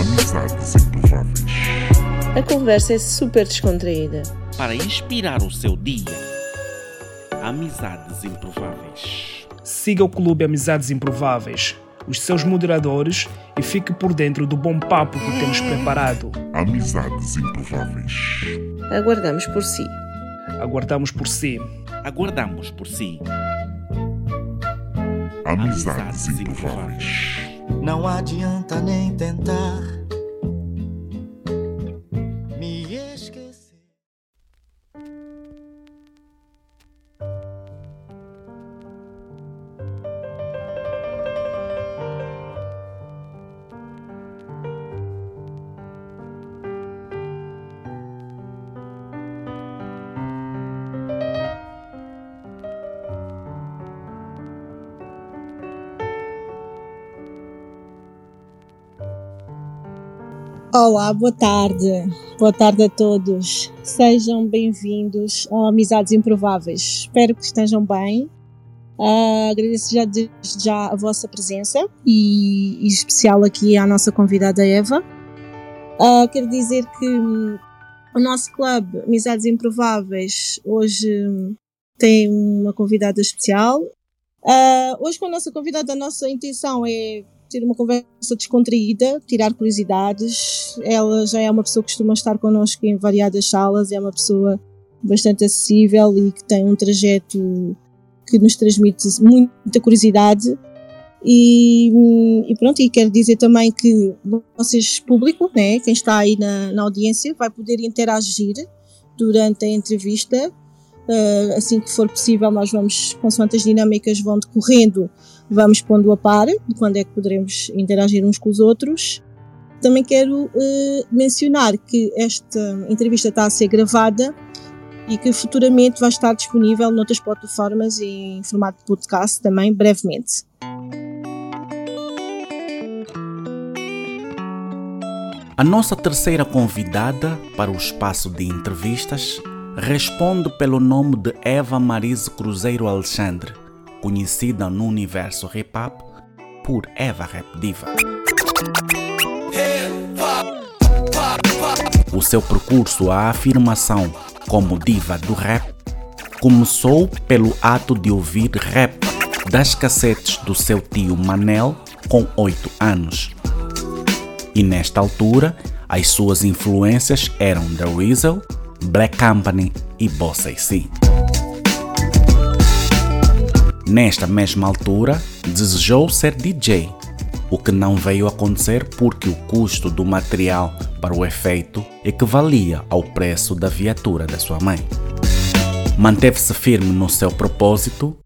Amizades improváveis. A conversa é super descontraída. Para inspirar o seu dia. Amizades improváveis. Siga o Clube Amizades Improváveis, os seus moderadores e fique por dentro do bom papo que temos preparado. Amizades improváveis. Aguardamos por si. Aguardamos por si. Aguardamos por si. Amizades improváveis. Não adianta nem tentar Olá, boa tarde. Boa tarde a todos. Sejam bem-vindos ao Amizades Improváveis. Espero que estejam bem. Ah, agradeço já já a vossa presença e, em especial aqui à nossa convidada Eva. Ah, quero dizer que hum, o nosso clube Amizades Improváveis hoje hum, tem uma convidada especial. Ah, hoje com a nossa convidada, a nossa intenção é ter uma conversa descontraída, tirar curiosidades. Ela já é uma pessoa que costuma estar connosco em variadas salas, é uma pessoa bastante acessível e que tem um trajeto que nos transmite muita curiosidade. E, e pronto, e quero dizer também que vocês, público, né, quem está aí na, na audiência, vai poder interagir durante a entrevista. Uh, assim que for possível, nós vamos, consoante as dinâmicas vão decorrendo, vamos pondo a par de quando é que poderemos interagir uns com os outros. Também quero uh, mencionar que esta entrevista está a ser gravada e que futuramente vai estar disponível noutras plataformas e em formato de podcast também brevemente. A nossa terceira convidada para o espaço de entrevistas responde pelo nome de Eva Marise Cruzeiro Alexandre, conhecida no universo hip hop por Eva Rap Diva. O seu percurso à afirmação como diva do rap começou pelo ato de ouvir rap das cassetes do seu tio Manel com 8 anos. E nesta altura, as suas influências eram The Weasel, Black Company e Boss AC. Nesta mesma altura, desejou ser DJ, o que não veio acontecer porque o custo do material para o efeito equivalia ao preço da viatura da sua mãe. Manteve-se firme no seu propósito.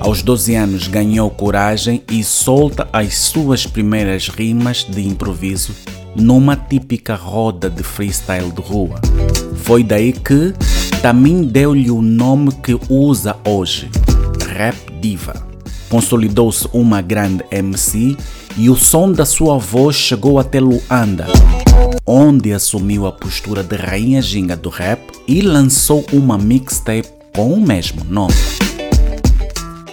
Aos 12 anos ganhou coragem e solta as suas primeiras rimas de improviso numa típica roda de freestyle de rua. Foi daí que também deu-lhe o nome que usa hoje, Rap Diva. Consolidou-se uma grande MC e o som da sua voz chegou até Luanda, onde assumiu a postura de rainha ginga do rap e lançou uma mixtape com o mesmo nome.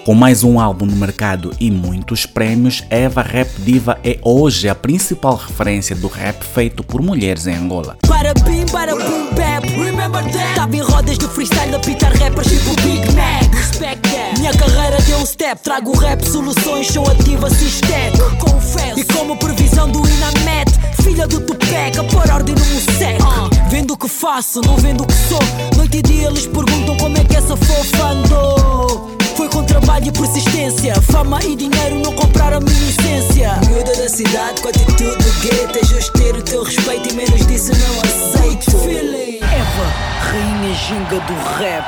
Com mais um álbum no mercado e muitos prêmios, Eva Rap Diva é hoje a principal referência do rap feito por mulheres em Angola. Para bim, para boom bap, remember that. Tava em rodas de freestyle a pitar rappers tipo Big Mac. Respect that. Minha carreira deu um step, trago rap soluções, sou ativa sistec Confesso. E como previsão do Inamet Filha do Tupac, a pôr ordem no Musec uh, Vendo o que faço, não vendo o que sou. Noite e dia eles perguntam como é que essa fofa andou foi com trabalho e persistência Fama e dinheiro não compraram a minha essência Miúda da cidade com atitude do gueto É justo ter o teu respeito e menos disso não aceito Feeling Eva, rainha ginga do rap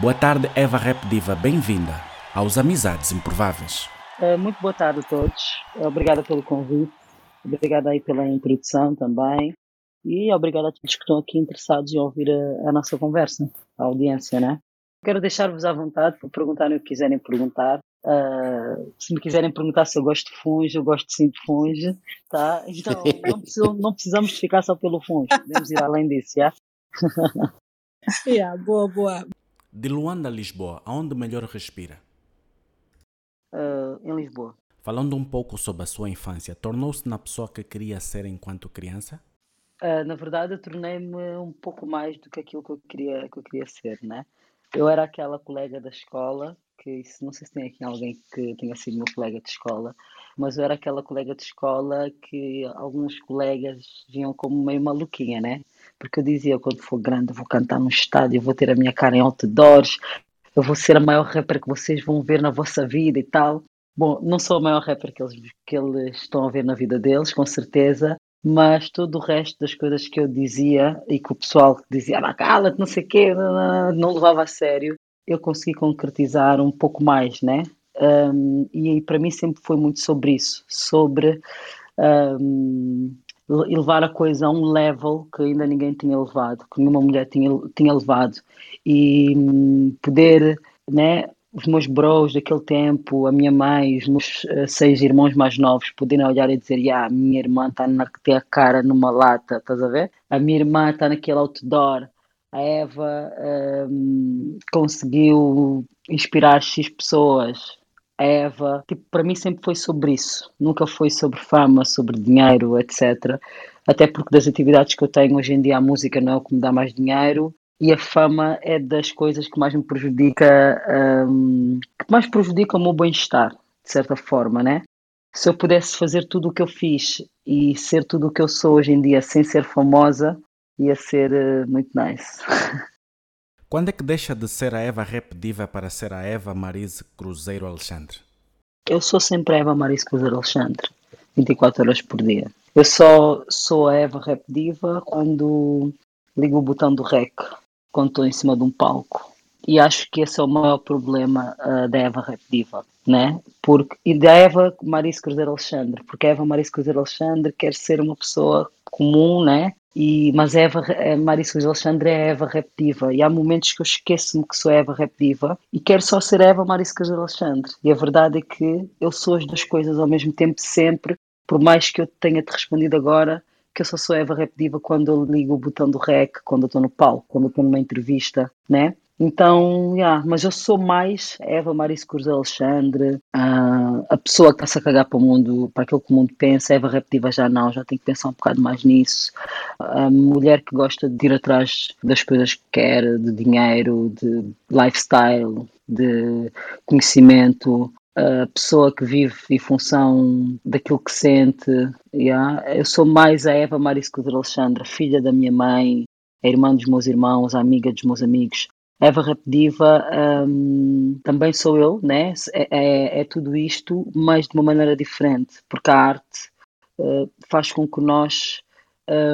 Boa tarde, Eva Rap Diva, bem-vinda aos Amizades Improváveis. Uh, muito boa tarde a todos. Obrigada pelo convite. Obrigada aí pela introdução também. E obrigada a todos que estão aqui interessados em ouvir a, a nossa conversa, a audiência, né? Quero deixar-vos à vontade para perguntarem o que quiserem perguntar. Uh, se me quiserem perguntar se eu gosto de funge, eu gosto sim de funge, tá? Então não, precisam, não precisamos ficar só pelo funge, podemos ir além disso, já? Yeah, boa, boa. De Luanda a Lisboa, aonde melhor respira? Uh, em Lisboa. Falando um pouco sobre a sua infância, tornou-se na pessoa que queria ser enquanto criança? Uh, na verdade, eu tornei-me um pouco mais do que aquilo que eu queria, que eu queria ser, né? Eu era aquela colega da escola, que não sei se tem aqui alguém que tenha sido meu colega de escola, mas eu era aquela colega de escola que alguns colegas viam como meio maluquinha, né? Porque eu dizia, quando for grande, vou cantar no estádio, vou ter a minha cara em outdoors, eu vou ser a maior rapper que vocês vão ver na vossa vida e tal. Bom, não sou a maior rapper que eles, que eles estão a ver na vida deles, com certeza, mas todo o resto das coisas que eu dizia e que o pessoal dizia, ah, cala-te, não sei o quê, não levava a sério, eu consegui concretizar um pouco mais, né? Um, e para mim sempre foi muito sobre isso, sobre um, levar a coisa a um level que ainda ninguém tinha levado, que nenhuma mulher tinha, tinha levado, e um, poder né, os meus bros daquele tempo, a minha mãe, os meus uh, seis irmãos mais novos poderem olhar e dizer: yeah, a minha irmã está a ter a cara numa lata, estás a ver? A minha irmã está naquele outdoor. A Eva um, conseguiu inspirar X pessoas. A Eva, tipo, para mim sempre foi sobre isso. Nunca foi sobre fama, sobre dinheiro, etc. Até porque das atividades que eu tenho hoje em dia, a música não é o que me dá mais dinheiro e a fama é das coisas que mais me prejudica, um, que mais prejudica o meu bem-estar, de certa forma, né? Se eu pudesse fazer tudo o que eu fiz e ser tudo o que eu sou hoje em dia sem ser famosa, ia ser uh, muito nice. Quando é que deixa de ser a Eva Rap Diva para ser a Eva Marise Cruzeiro Alexandre? Eu sou sempre a Eva Marise Cruzeiro Alexandre, 24 horas por dia. Eu só sou a Eva Rap Diva quando ligo o botão do REC quando estou em cima de um palco. E acho que esse é o maior problema uh, da Eva Rap Diva, né? Porque, e da Eva Marice Cruzeiro Alexandre, porque a Eva Marice Cruzeiro Alexandre quer ser uma pessoa comum, né? E, mas a Eva a Marice Cruzeiro Alexandre é a Eva Rap Diva. E há momentos que eu esqueço-me que sou a Eva Rap Diva e quero só ser a Eva Marice Cruzeiro Alexandre. E a verdade é que eu sou as duas coisas ao mesmo tempo, sempre, por mais que eu tenha-te respondido agora, que eu só sou Eva Rap Diva quando eu ligo o botão do rec, quando eu estou no palco, quando eu estou numa entrevista, né? Então, yeah, mas eu sou mais Eva Maris Cruz Alexandre, uh, a pessoa que está-se a cagar para o mundo, para aquilo que o mundo pensa, Eva Reptiva já não, já tenho que pensar um bocado mais nisso. A mulher que gosta de ir atrás das coisas que quer, de dinheiro, de lifestyle, de conhecimento, a pessoa que vive em função daquilo que sente. Yeah. Eu sou mais a Eva Marisco de Alexandra, filha da minha mãe, a irmã dos meus irmãos, a amiga dos meus amigos. Eva Rapdiva um, também sou eu, né? É, é, é, tudo isto, mas de uma maneira diferente, porque a arte uh, faz com que nós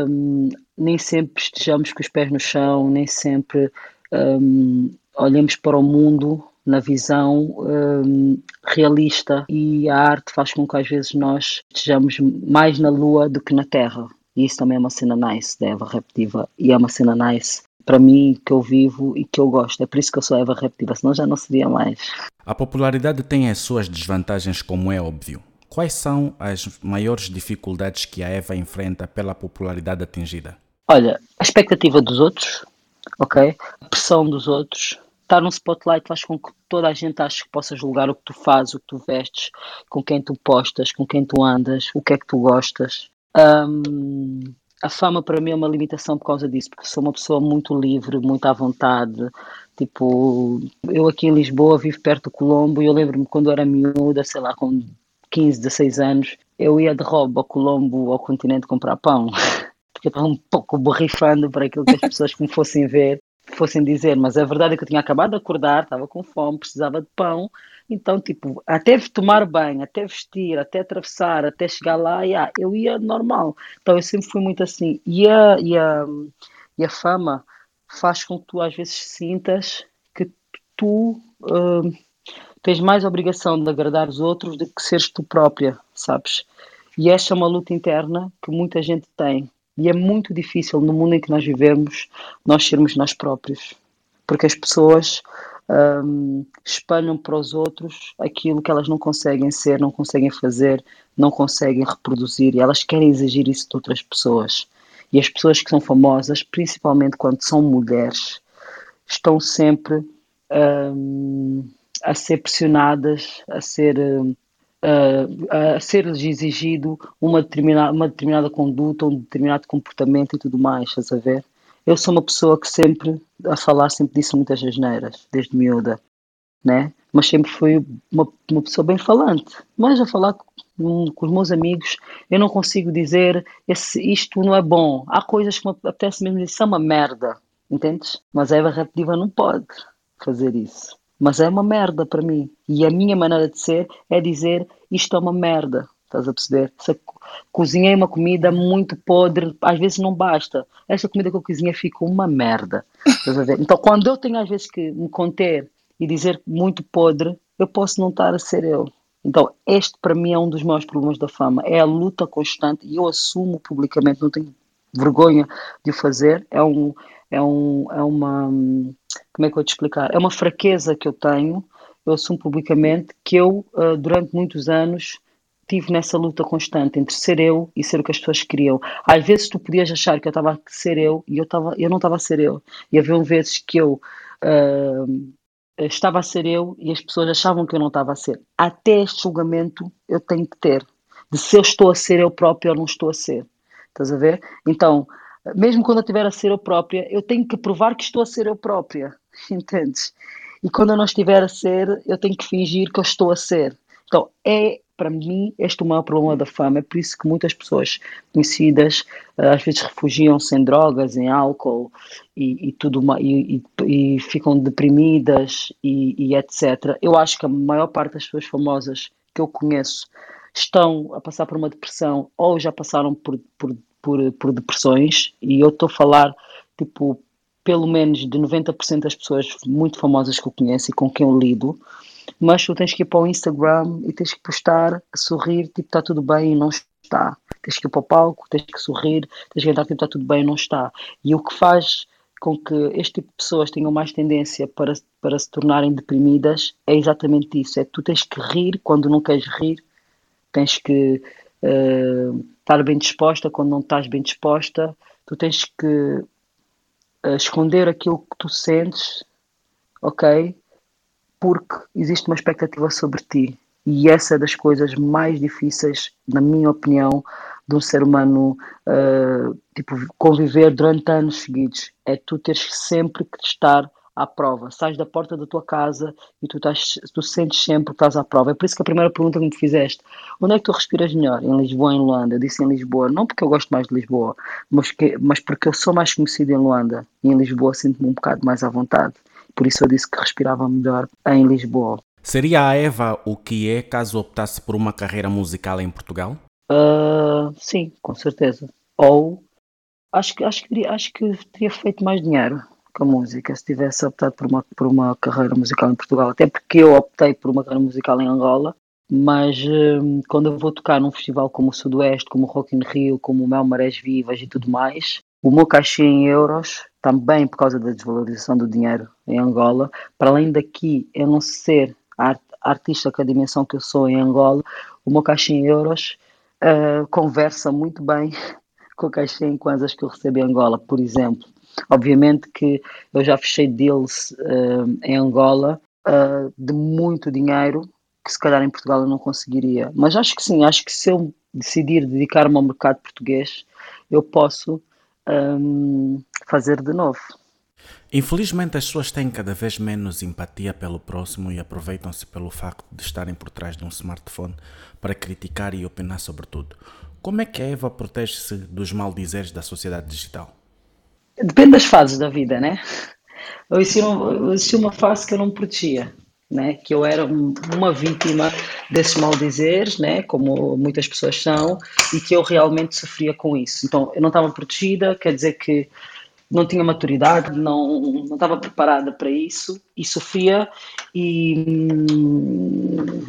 um, nem sempre estejamos com os pés no chão, nem sempre um, olhemos para o mundo na visão um, realista e a arte faz com que às vezes nós estejamos mais na lua do que na terra. E isso também é uma cena nice da Eva Reptiva e é uma cena nice para mim que eu vivo e que eu gosto. É por isso que eu sou Eva Reptiva, senão já não seria mais. A popularidade tem as suas desvantagens, como é óbvio. Quais são as maiores dificuldades que a Eva enfrenta pela popularidade atingida? Olha, a expectativa dos outros, ok? A pressão dos outros, estar num spotlight faz com que toda a gente ache que possa julgar o que tu fazes, o que tu vestes, com quem tu postas, com quem tu andas, o que é que tu gostas. Um, a fama para mim é uma limitação por causa disso, porque sou uma pessoa muito livre, muito à vontade. Tipo, eu aqui em Lisboa vivo perto do Colombo e eu lembro-me quando era miúda, sei lá, com 15, 16 anos, eu ia de roubo ao Colombo, ao continente, comprar pão. Porque eu estava um pouco borrifando para aquilo que as pessoas que me fossem ver fossem dizer, mas a verdade é que eu tinha acabado de acordar, estava com fome, precisava de pão, então, tipo, até tomar banho, até vestir, até atravessar, até chegar lá, yeah, eu ia normal. Então, eu sempre fui muito assim. E a, e a, e a fama faz com que tu, às vezes, sintas que tu uh, tens mais obrigação de agradar os outros do que seres tu própria, sabes? E esta é uma luta interna que muita gente tem. E é muito difícil no mundo em que nós vivemos nós sermos nós próprios, porque as pessoas um, espalham para os outros aquilo que elas não conseguem ser, não conseguem fazer, não conseguem reproduzir e elas querem exigir isso de outras pessoas. E as pessoas que são famosas, principalmente quando são mulheres, estão sempre um, a ser pressionadas, a ser um, uh, a ser-lhes exigido uma determinada, uma determinada conduta, um determinado comportamento e tudo mais, estás a ver? Eu sou uma pessoa que sempre, a falar, sempre disse muitas asneiras, desde miúda, né? Mas sempre fui uma, uma pessoa bem falante. Mas a falar com, com os meus amigos, eu não consigo dizer esse, isto não é bom. Há coisas que me apetece mesmo dizer, isso é uma merda, entendes? Mas a Eva Raptiva não pode fazer isso. Mas é uma merda para mim. E a minha maneira de ser é dizer isto é uma merda. Estás a perceber? Se cozinhei uma comida muito podre, às vezes não basta. Esta comida que eu cozinhei fica uma merda. Estás a ver? Então, quando eu tenho às vezes que me conter e dizer muito podre, eu posso não estar a ser eu. Então, este para mim é um dos maiores problemas da fama. É a luta constante e eu assumo publicamente, não tenho vergonha de fazer. É, um, é, um, é uma. Como é que eu vou te explicar? É uma fraqueza que eu tenho. Eu assumo publicamente que eu, eh, durante muitos anos, tive nessa luta constante entre ser eu e ser o que as pessoas queriam. Às vezes tu podias achar que eu estava a ser eu e eu, tava, eu não estava a ser eu. E havia vezes que eu uh, estava a ser eu e as pessoas achavam que eu não estava a ser. Até este julgamento eu tenho que ter de se eu estou a ser eu própria ou não estou a ser. Estás a ver? Então, mesmo quando eu estiver a ser eu própria, eu tenho que provar que estou a ser eu própria. Entendes? E quando eu não estiver a ser, eu tenho que fingir que eu estou a ser. Então, é para mim, este é o maior problema da fama. É por isso que muitas pessoas conhecidas eh, às vezes refugiam-se em drogas, em álcool e, e tudo e, e, e, ficam deprimidas e, etc. Eu acho que a maior parte das pessoas famosas que eu conheço estão a passar por uma depressão ou já passaram por, por, por, por depressões e eu estou a falar tipo pelo menos de 90% das pessoas muito famosas que eu conheço e com quem eu lido mas tu tens que ir para o Instagram e tens que postar, sorrir, tipo, está tudo bem e não está. Tens que ir para o palco, tens que sorrir, tens que entrar, tipo, está tudo bem e não está. E o que faz com que este tipo de pessoas tenham mais tendência para, para se tornarem deprimidas é exatamente isso. É tu tens que rir quando não queres rir, tens que uh, estar bem disposta quando não estás bem disposta, tu tens que uh, esconder aquilo que tu sentes, ok? porque existe uma expectativa sobre ti. E essa é das coisas mais difíceis, na minha opinião, de um ser humano uh, tipo, conviver durante anos seguidos. É tu teres sempre que estar à prova. Sais da porta da tua casa e tu, estás, tu sentes sempre que estás à prova. É por isso que a primeira pergunta que me fizeste, onde é que tu respiras melhor? Em Lisboa em Luanda? Eu disse em Lisboa, não porque eu gosto mais de Lisboa, mas, que, mas porque eu sou mais conhecido em Luanda. E em Lisboa sinto-me um bocado mais à vontade. Por isso eu disse que respirava melhor em Lisboa. Seria a Eva o que é caso optasse por uma carreira musical em Portugal? Uh, sim, com certeza. Ou acho que, acho, que, acho que teria feito mais dinheiro com a música se tivesse optado por uma, por uma carreira musical em Portugal. Até porque eu optei por uma carreira musical em Angola, mas uh, quando eu vou tocar num festival como o Sudoeste, como o Rock in Rio, como o Mel Marés Vivas e tudo mais, o meu cachê em euros, também por causa da desvalorização do dinheiro em Angola, para além daqui eu não ser art artista com a dimensão que eu sou em Angola, o meu cachê em euros uh, conversa muito bem com o cachê em kwanzas que eu recebo em Angola, por exemplo. Obviamente que eu já fechei deals uh, em Angola uh, de muito dinheiro que se calhar em Portugal eu não conseguiria. Mas acho que sim, acho que se eu decidir dedicar-me ao mercado português, eu posso um, fazer de novo. Infelizmente, as pessoas têm cada vez menos empatia pelo próximo e aproveitam-se pelo facto de estarem por trás de um smartphone para criticar e opinar sobre tudo. Como é que a Eva protege-se dos maldizeres da sociedade digital? Depende das fases da vida, né? Eu existia uma fase que eu não protegia né, que eu era uma vítima desses maldizeres, né, como muitas pessoas são, e que eu realmente sofria com isso. Então, eu não estava protegida, quer dizer que não tinha maturidade, não, não estava preparada para isso e sofria e hum,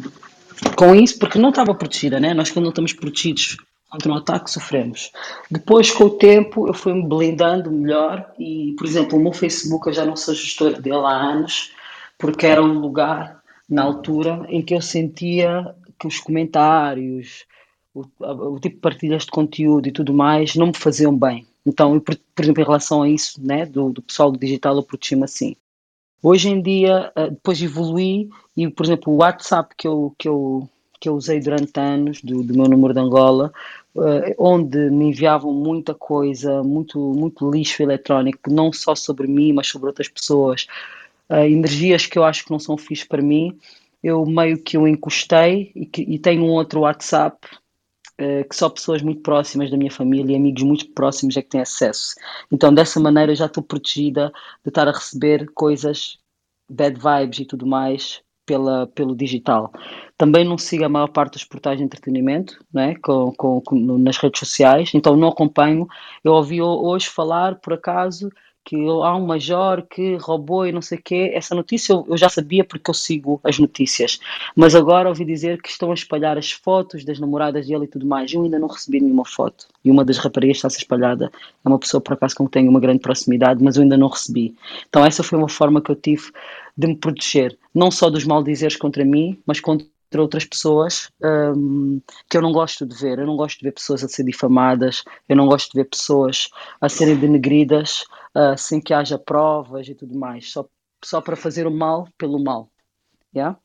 com isso, porque não estava protegida, né? Nós quando não estamos protegidos contra um ataque sofremos. Depois, com o tempo, eu fui-me blindando melhor e, por exemplo, o meu Facebook, eu já não sou gestora dele há anos, porque era um lugar, na altura, em que eu sentia que os comentários, o, o tipo de partilhas de conteúdo e tudo mais não me faziam bem. Então, por, por exemplo, em relação a isso, né, do, do pessoal do digital, eu protegi-me assim. Hoje em dia, eh, depois evolui e, por exemplo, o WhatsApp que eu, que eu, que eu usei durante anos, do, do meu número de Angola, onde me enviavam muita coisa, muito, muito lixo eletrónico, não só sobre mim, mas sobre outras pessoas, uh, energias que eu acho que não são fixe para mim, eu meio que o encostei e, que, e tenho um outro WhatsApp uh, que só pessoas muito próximas da minha família e amigos muito próximos é que têm acesso. Então, dessa maneira, já estou protegida de estar a receber coisas, bad vibes e tudo mais pela, pelo digital. Também não sigo a maior parte dos portais de entretenimento né, com, com, com, nas redes sociais, então não acompanho. Eu ouvi hoje falar, por acaso, que há um major que roubou e não sei o quê. Essa notícia eu, eu, já sabia porque eu sigo as notícias. Mas agora ouvi dizer que estão a espalhar as fotos das namoradas dele e tudo mais. Eu ainda não recebi nenhuma foto. E uma das raparigas está a ser espalhada. É uma pessoa, por acaso, com quem tenho uma grande proximidade, mas eu ainda não recebi. Então essa foi uma forma que eu tive de me proteger. Não só dos maldizeres contra mim, mas contra outras pessoas um, que eu não gosto de ver. Eu não gosto de ver pessoas a ser difamadas, eu não gosto de ver pessoas a serem denegridas uh, sem que haja provas e tudo mais, só, só para fazer o mal pelo mal. Yeah?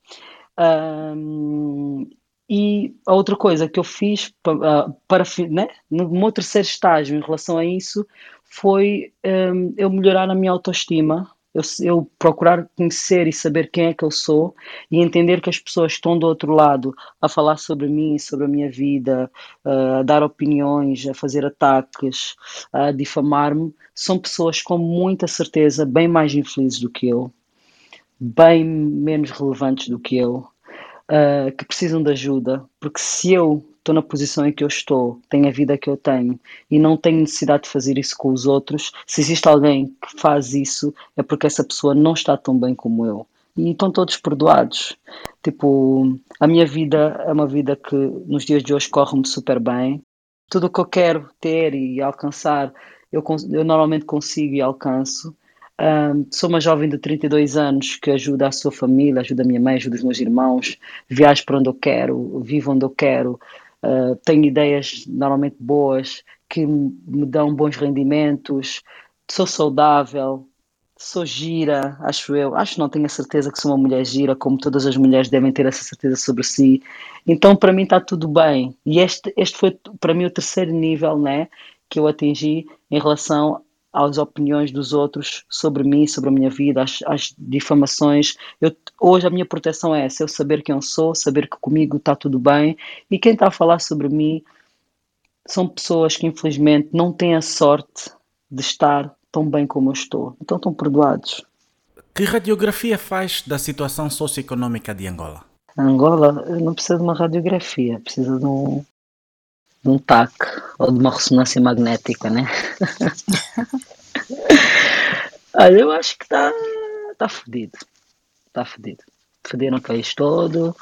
Um, e a outra coisa que eu fiz uh, para, né, no meu terceiro estágio em relação a isso foi um, eu melhorar a minha autoestima eu, eu, procurar conhecer e saber quem é que eu sou e entender que as pessoas estão do outro lado a falar sobre mim, sobre a minha vida, a dar opiniões, a fazer ataques, a difamar-me, são pessoas com muita certeza bem mais infelizes do que eu, bem menos relevantes do que eu, uh, que precisam de ajuda, porque se eu estou na posição em que eu estou, tenho a vida que eu tenho e não tenho necessidade de fazer isso com os outros, se existe alguém que faz isso, é porque essa pessoa não está tão bem como eu. E estão todos perdoados. Tipo, a minha vida é uma vida que nos dias de hoje corre-me super bem. Tudo o que eu quero ter e alcançar, eu, eu normalmente consigo e alcanço. Sou uma jovem de 32 anos que ajuda a sua família, ajuda a minha mãe, ajuda os meus irmãos, viajo para onde eu quero, vivo onde eu quero, uh, tenho ideias normalmente boas que me dão bons rendimentos, sou saudável, sou gira, acho eu. Acho não tenho a certeza que sou uma mulher gira, como todas as mulheres devem ter essa certeza sobre si. Então, para mim, está tudo bem. E este, este foi, para mim, o terceiro nível né, que eu atingi em relação às opiniões dos outros sobre mim, sobre a minha vida, às, às difamações. Eu, hoje a minha proteção é essa, eu saber quem eu sou, saber que comigo está tudo bem e quem está a falar sobre mim são pessoas que infelizmente não têm a sorte de estar tão bem como eu estou. Então estão perdoados. Que radiografia faz da situação socioeconômica de Angola? Angola não precisa de uma radiografia, precisa de um, de um TAC ou de uma ressonância magnética, né? Olha, eu acho que está tá fodido. Está fodido. Fodido no país todo.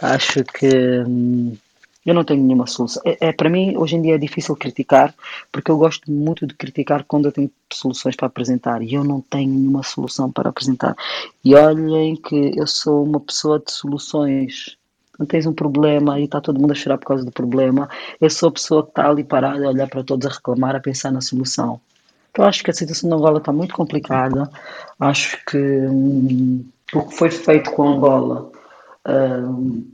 Acho que hum, eu não tenho nenhuma solução. É, é, para mim, hoje em dia é difícil criticar, porque eu gosto muito de criticar quando eu tenho soluções para apresentar e eu não tenho nenhuma solução para apresentar. E olhem que eu sou uma pessoa de soluções não tens um problema e está todo mundo a chorar por causa do problema. Eu sou a pessoa que está ali parada a olhar para todos a reclamar, a pensar na solução. Então acho que a situação da Angola está muito complicada. Acho que hum, o que foi feito com Angola hum,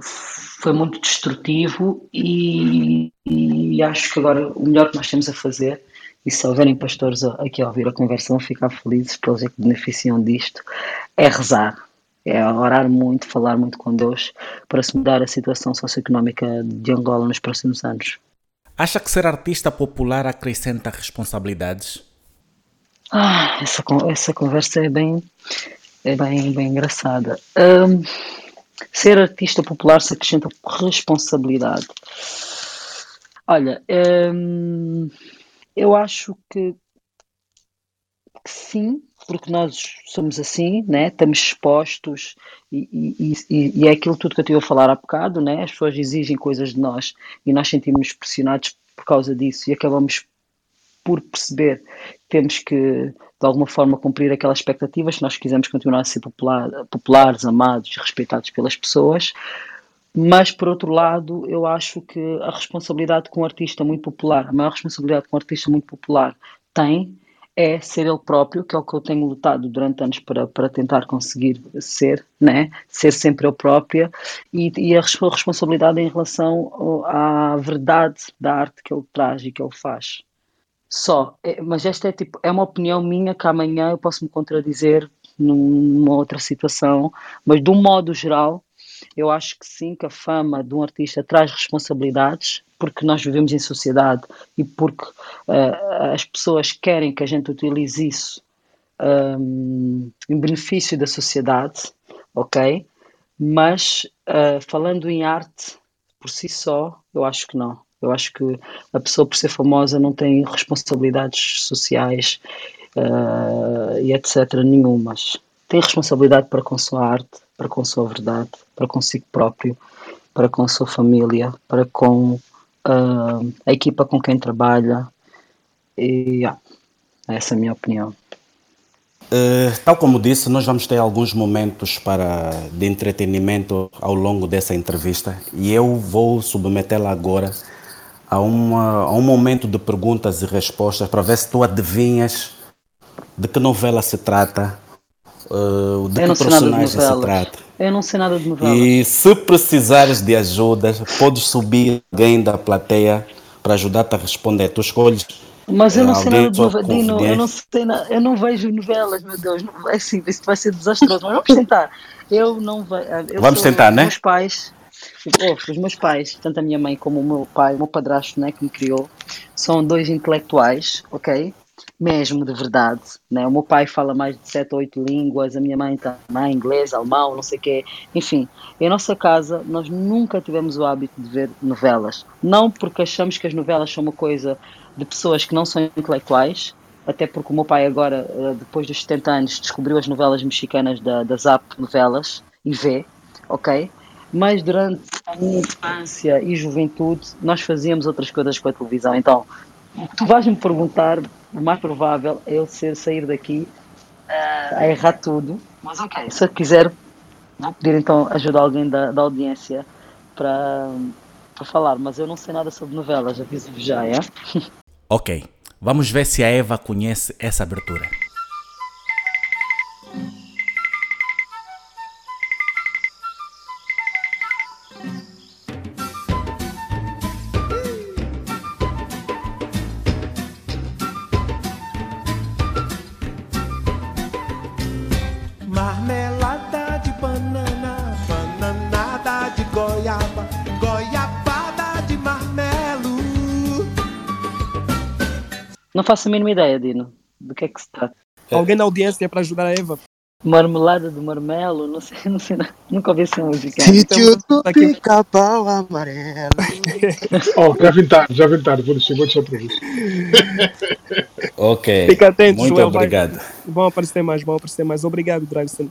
foi muito destrutivo e, e, acho que agora o melhor que nós temos a fazer, e se houverem pastores aqui a ouvir a conversa vão ficar felizes, eles é que beneficiam disto, é rezar é orar muito, falar muito com Deus para se mudar a situação socioeconómica de Angola nos próximos anos. Acha que ser artista popular acrescenta responsabilidades? Ah, essa, essa conversa é bem, é bem, bem engraçada. Um, ser artista popular se acrescenta responsabilidade. Olha, um, eu acho que, que sim, porque nós somos assim, né? estamos expostos e, e, e, e, é aquilo tudo que eu estive a falar há bocado, né? as pessoas exigem coisas de nós e nós sentimos pressionados por causa disso e acabamos por perceber que temos que de alguma forma cumprir aquelas expectativas se nós quisermos continuar a ser popular, populares, amados respeitados pelas pessoas. Mas, por outro lado, eu acho que a responsabilidade com um artista muito popular, a maior responsabilidade que um artista muito popular tem é ser ele próprio, que é o que eu tenho lutado durante anos para, para tentar conseguir ser, né? ser sempre eu própria, e, e a responsabilidade em relação à verdade da arte que ele traz e que ele faz. Só, é, mas esta é tipo, é uma opinião minha que amanhã eu posso me contradizer numa outra situação, mas de um modo geral, eu acho que sim, que a fama de um artista traz responsabilidades, porque nós vivemos em sociedade e porque uh, as pessoas querem que a gente utilize isso um, em benefício da sociedade, ok? Mas uh, falando em arte por si só, eu acho que não. Eu acho que a pessoa, por ser famosa, não tem responsabilidades sociais uh, e etc. nenhumas. Tem responsabilidade para com a sua arte, para com a sua verdade, para consigo próprio, para com a sua família, para com uh, a equipa com quem trabalha. E yeah, essa é a minha opinião. Uh, tal como disse, nós vamos ter alguns momentos para, de entretenimento ao longo dessa entrevista e eu vou submetê-la agora a, uma, a um momento de perguntas e respostas para ver se tu adivinhas de que novela se trata, uh, de eu que personagem se trata. Eu não sei nada de novela. E se precisares de ajuda, podes subir alguém da plateia para ajudar-te a responder. Tu escolhes. Mas eu não sei nada de novela. Dino, eu não sei nada, eu não vejo novelas, meu Deus. Não, é assim, isso vai ser desastroso. Mas vamos tentar. Eu não vejo. Vamos tentar, né? Meus pais. Oh, os meus pais, tanto a minha mãe como o meu pai, o meu padrasto, né, que me criou, são dois intelectuais, ok? Mesmo de verdade. Né? O meu pai fala mais de sete ou oito línguas, a minha mãe também, inglês, alemão, não sei o quê. Enfim, em nossa casa nós nunca tivemos o hábito de ver novelas. Não porque achamos que as novelas são uma coisa de pessoas que não são intelectuais, até porque o meu pai agora, eh, depois dos 70 anos, descobriu as novelas mexicanas da, da Zap Novelas e vê, ok? Mas durante a minha infância e juventude nós fazíamos outras coisas com a televisão. Então, tu vais-me perguntar o mais provável é eu ser, sair daqui uh, a errar tudo. Mas ok, se eu quiser, vou pedir então ajuda a alguém da, da audiência para, para falar, mas eu não sei nada sobre novelas, aviso-vos já, é? Ok, vamos ver se a Eva conhece essa abertura. Não faço a mínima ideia, Dino, do que é que se trata. Alguém da audiência para ajudar a Eva? Marmelada de marmelo, não sei, não sei, nunca ouvi essa música. Sítio do pica-pau amarelo. oh, já vim tarde, já vim tarde, vou deixar, vou deixar para isso. ok. Fica atento, Muito Joel, obrigado. Vai. Vão aparecer mais, vão aparecer mais. Obrigado, Dragson.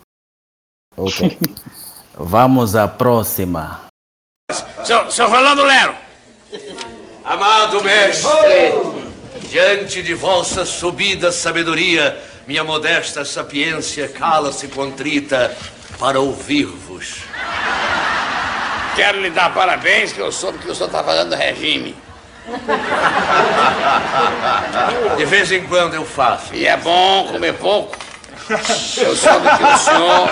Ok. Vamos à próxima. Seu, seu Rolando Lero. Amado mestre. Diante de vossa subida sabedoria, minha modesta sapiência cala-se contrita para ouvir-vos. Quero lhe dar parabéns, que eu soube que o senhor está fazendo regime. De vez em quando eu faço. E é bom comer pouco. Eu soube que o senhor,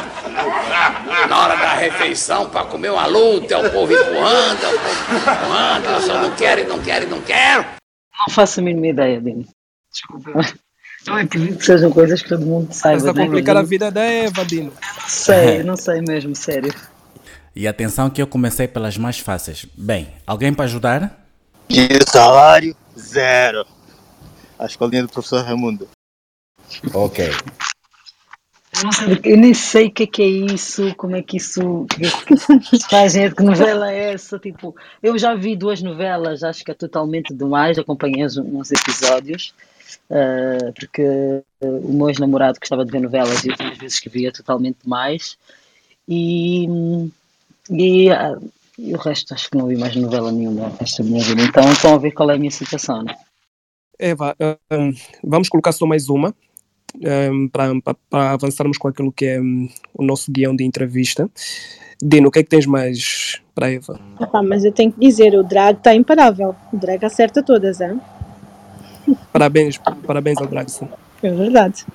na hora da refeição, para comer uma luta, é o povo empurrando, é o povo empurrando, o senhor não quer e não quer e não quer. Não faço a mínima ideia, Dino. Desculpa. Eu acredito que sejam coisas que todo mundo saiba. Estás a complicar a vida da Eva, Dino. Sei, não sei mesmo, sério. E atenção que eu comecei pelas mais fáceis. Bem, alguém para ajudar? E salário, zero. A escolinha do professor Raimundo. Ok. Eu nem sei o que é, que é isso, como é que isso faz gente, que novela é essa? Tipo, eu já vi duas novelas, acho que é totalmente demais, acompanhei uns episódios, uh, porque o meu ex-namorado gostava de ver novelas e às vezes que via totalmente demais, e, e, uh, e, o resto acho que não vi mais novela nenhuma esta minha vida, então estão a ver qual é a minha situação, né? Eva, um, vamos colocar só mais uma um, para avançarmos com aquilo que é um, o nosso guião de entrevista. Dino, o que é que tens mais para Eva? Ah, mas eu tenho que dizer, o drag está imparável. O drag acerta todas, é? Parabéns, parabéns ao drag, sim. É verdade.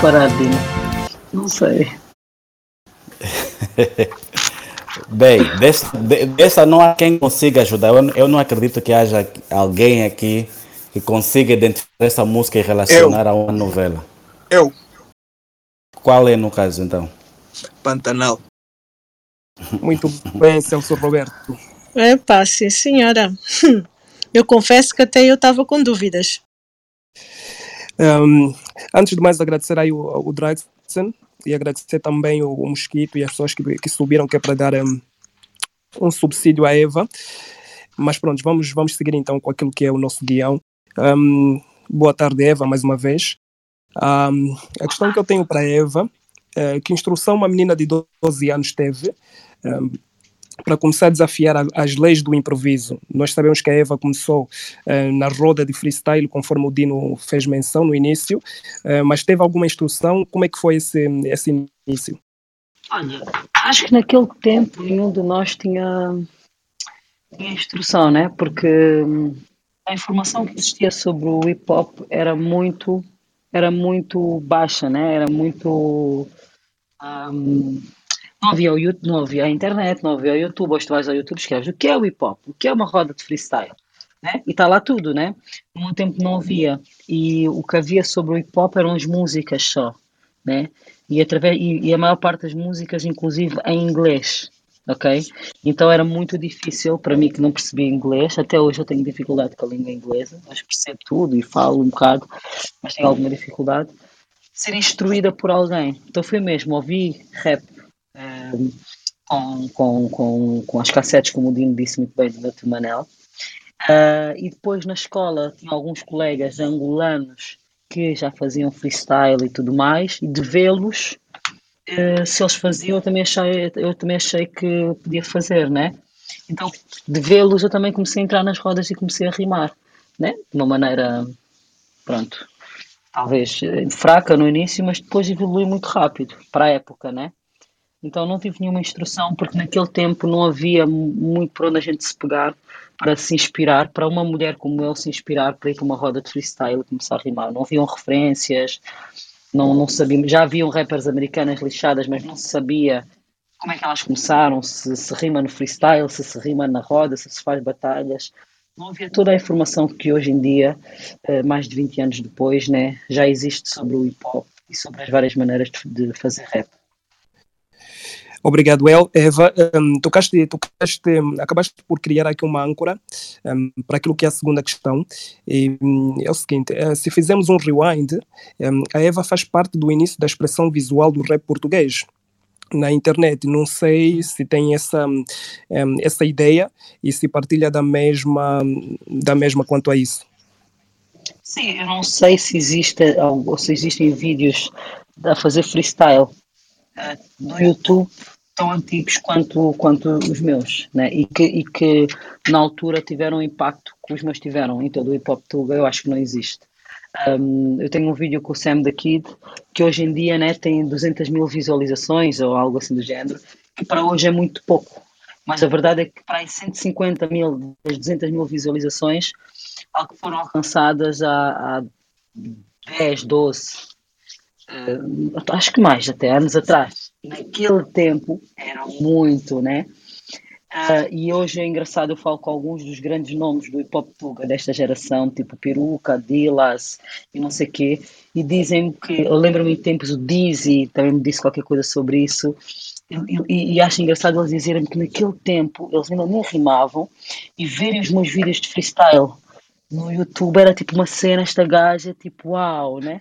Parar, Dino. Não sei. Bem, dessa, de- dessa não há quem consiga ajudar. Eu, eu não acredito que haja alguém aqui que consiga identificar essa música e relacionar a uma novela. Eu, Qual é no caso então? Pantanal. Muito bem, Celso Roberto. Epá, sim senhora. Eu confesso que até eu estava com dúvidas. Um, antes de mais, agradecer aí o, o e agradecer também o, o Mosquito e as pessoas que, que subiram, que é para dar um, um subsídio à Eva. Mas pronto, vamos, vamos seguir então com aquilo que é o nosso guião. Um, boa tarde, Eva, mais uma vez. A questão que eu tenho para Eva é que instrução uma menina de 12 anos teve para começar a desafiar a- as leis do improviso. Nós sabemos que a Eva começou eh, na roda de freestyle, conforme o Dino fez menção no início, eh, mas teve alguma instrução? Como é que foi esse, esse início? Olha, acho que naquele tempo nenhum de nós tinha, tinha instrução, né? Porque hum, a informação que existia sobre o hip hop era muito, era muito baixa, né? Era muito. hum, não havia o não havia a internet, não havia o YouTube. Hoje tu vais ao YouTube e escreves o que é o hip hop, o que é uma roda de freestyle. Né? E está lá tudo, né? No meu tempo não havia. E o que havia sobre o hip hop eram as músicas só, né? E, através, e, e a maior parte das músicas, inclusive em inglês, ok? Então era muito difícil para mim que não percebia inglês. Até hoje eu tenho dificuldade com a língua inglesa, mas percebo tudo e falo um bocado, mas tenho alguma dificuldade. Ser instruída por alguém. Então foi mesmo, ouvi rap eh, com, com, com, com as cassetes, como o Dino disse muito bem, do Milton Manel. Ah, e depois na escola tinha alguns colegas angolanos que já faziam freestyle e tudo mais, e de vê-los, eh, se eles faziam, eu também achei, eu também achei que podia fazer, né? Então, de vê-los, eu também comecei a entrar nas rodas e comecei a rimar, né? De uma maneira, pronto, talvez eh, fraca no início, mas depois evolui muito rápido para a época, né? Então não tive nenhuma instrução porque naquele tempo não havia mu- muito por onde a gente se pegar para se inspirar, para uma mulher como eu se inspirar para ir para uma roda de freestyle e começar a rimar. Não haviam referências, não, não sabíamos, já haviam rappers americanas lixadas, mas não se sabia como é que elas começaram, se se rima no freestyle, se se rima na roda, se se faz batalhas. Não havia toda a informação que hoje em dia, eh, mais de 20 anos depois, né, já existe sobre o hip hop e sobre as várias maneiras de fazer rap. Obrigado, El. Eva, um, tocaste, tocaste, um, acabaste por criar aqui uma âncora um, para aquilo que é a segunda questão. E, um, é o seguinte: eh, se fizermos um rewind, um, a Eva faz parte do início da expressão visual do rap português na internet. Não sei se tem essa, um, essa ideia e se partilha da mesma, da mesma quanto a isso. Sim, eu não sei se existe se existem vídeos a fazer freestyle no YouTube tão antigos quanto, quanto os meus, né? e, que, e que na altura tiveram o impacto que os meus tiveram em todo o hip hop tuga, eu acho que não existe. Um, eu tenho um vídeo com o Sam the Kid que hoje em dia né, tem 200 mil visualizações ou algo assim do género, que para hoje é muito pouco. Mas a verdade é que para aí 150 mil das 200 mil visualizações que foram alcançadas há, há 10, 12, eh, acho que mais, até anos atrás. Naquele tempo era muito, né? Ah, e hoje é engraçado, eu falo com alguns dos grandes nomes do hip hop tuga desta geração, tipo Peruca, Dillas e não sei o quê, e dizem que, eu lembro-me em tempos o Dizzy também me disse qualquer coisa sobre isso, e, e, e acho engraçado eles dizerem que naquele tempo eles ainda nem rimavam e verem os meus vídeos de freestyle no YouTube era tipo uma cena, esta gaja, tipo uau, né?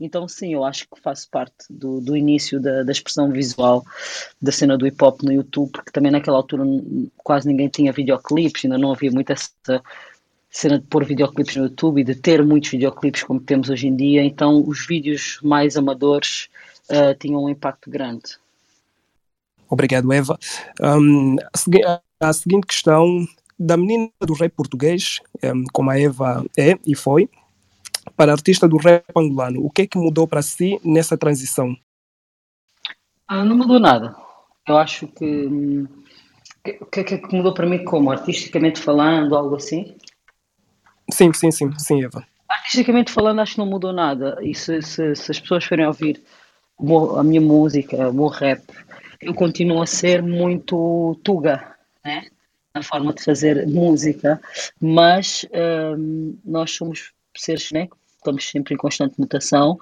Então sim, eu acho que faço parte do, do início da, da expressão visual da cena do hip hop no YouTube, porque também naquela altura quase ninguém tinha videoclipes, ainda não havia muita essa cena de pôr videoclipes no YouTube e de ter muitos videoclipes como temos hoje em dia, então os vídeos mais amadores ah, tinham um impacto grande. Obrigado, Eva. Um, a, segui- a seguinte questão, da menina do rap português, um, como a Eva é e foi, para artista do rap angolano, o que é que mudou para si nessa transição? Ah, não mudou nada. Eu acho que. O que, que é que mudou para mim como? Artisticamente falando, algo assim? Sim, sim, sim, sim, Eva. Artisticamente falando, acho que não mudou nada. E se, se, se as pessoas forem ouvir a minha música, o meu rap, eu continuo a ser muito tuga, né? Na forma de fazer música, mas hum, nós somos seres, né? Estamos sempre em constante mutação.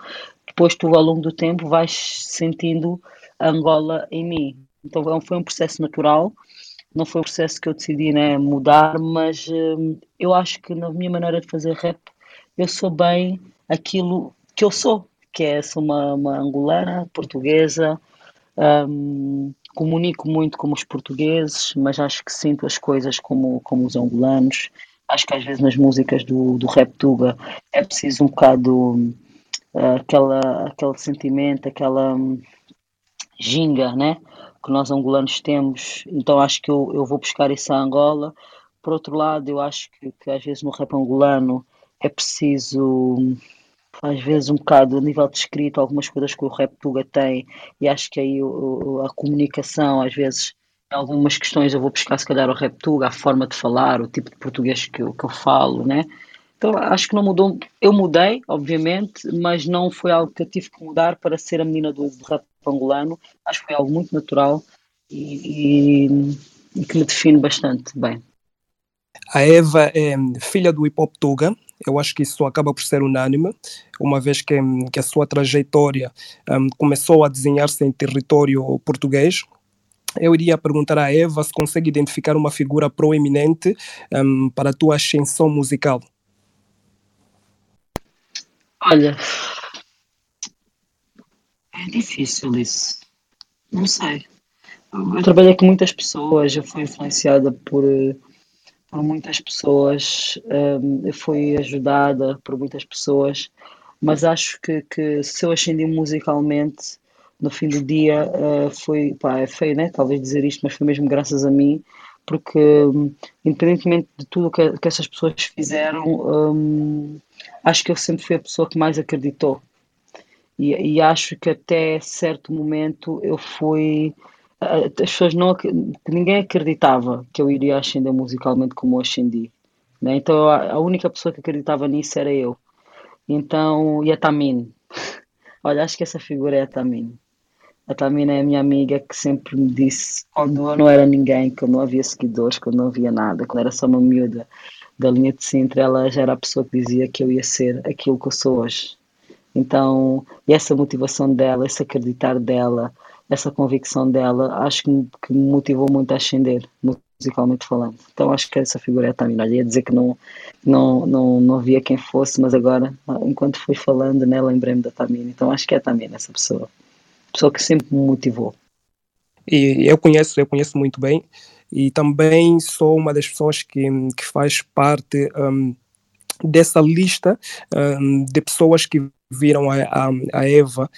Depois, tu, ao longo do tempo, vais sentindo Angola em mim. Então, é foi um processo natural. Não foi um processo que eu decidi, né, mudar, mas hum, eu acho que na minha maneira de fazer rap, eu sou bem aquilo que eu sou, que é sou uma, uma angolana, portuguesa, hum, comunico muito como os portugueses, mas acho que sinto as coisas como, como os angolanos. Acho que às vezes nas músicas do, do rap tuga é preciso um bocado ah, aquela, aquele sentimento, aquela hum, ginga, né? Que nós angolanos temos. Então acho que eu, eu vou buscar isso a Angola. Por outro lado, eu acho que, que às vezes no rap angolano é preciso às vezes um bocado a nível de escrito, algumas coisas que o rap Tuga tem, e acho que aí o- a comunicação, às vezes, algumas questões eu vou buscar se calhar o rap Tuga, a forma de falar, o tipo de português que eu, que eu falo, né? Então acho que não mudou, eu mudei, obviamente, mas não foi algo que eu tive que mudar para ser a menina do, do rap angolano, acho que foi algo muito natural e, e- e que me define bastante bem. A Eva é filha do hip hop Tuga. Eu acho que isso acaba por ser unânime, uma vez que, hum, que a sua trajetória hum, começou a desenhar-se em território português. Eu iria perguntar à Eva se consegue identificar uma figura proeminente hum, para a tua ascensão musical. Olha, é difícil isso. Não sei. Eu trabalhei com muitas pessoas, eu fui influenciada por, por muitas pessoas, hum, eu fui ajudada por muitas pessoas, mas acho que, que se eu ascendi musicalmente, no fim do dia, eh, foi, pá, é feio, né? Talvez dizer isto, mas foi mesmo graças a mim, porque hum, independentemente de tudo que, que essas pessoas fizeram, hum, acho que eu sempre fui a pessoa que mais acreditou. E, e acho que até certo momento eu fui. As pessoas não. Ninguém acreditava que eu iria ascender musicalmente como eu ascendi. Né? Então a, a única pessoa que acreditava nisso era eu. Então, e a Tamine. Olha, acho que essa figura é a Tamine. A Tamina é a minha amiga que sempre me disse, quando eu não era ninguém, quando não havia seguidores, quando não havia nada, quando era só uma miúda da linha de Sintra, ela já era a pessoa que dizia que eu ia ser aquilo que eu sou hoje. Então, e essa motivação dela, esse acreditar dela, essa convicção dela, acho que me, que me motivou muito a ascender, musicalmente falando. Então, acho que essa figura é a Tamina. Olha, ia dizer que não, não, não, não via quem fosse, mas agora, enquanto fui falando, né, lembrei-me da Tamina. Então, acho que é a Tamina, essa pessoa. Pessoa que sempre me motivou. E eu conheço, eu conheço muito bem, e também sou uma das pessoas que, que faz parte hum, dessa lista hum, de pessoas que viram a, a, a Eva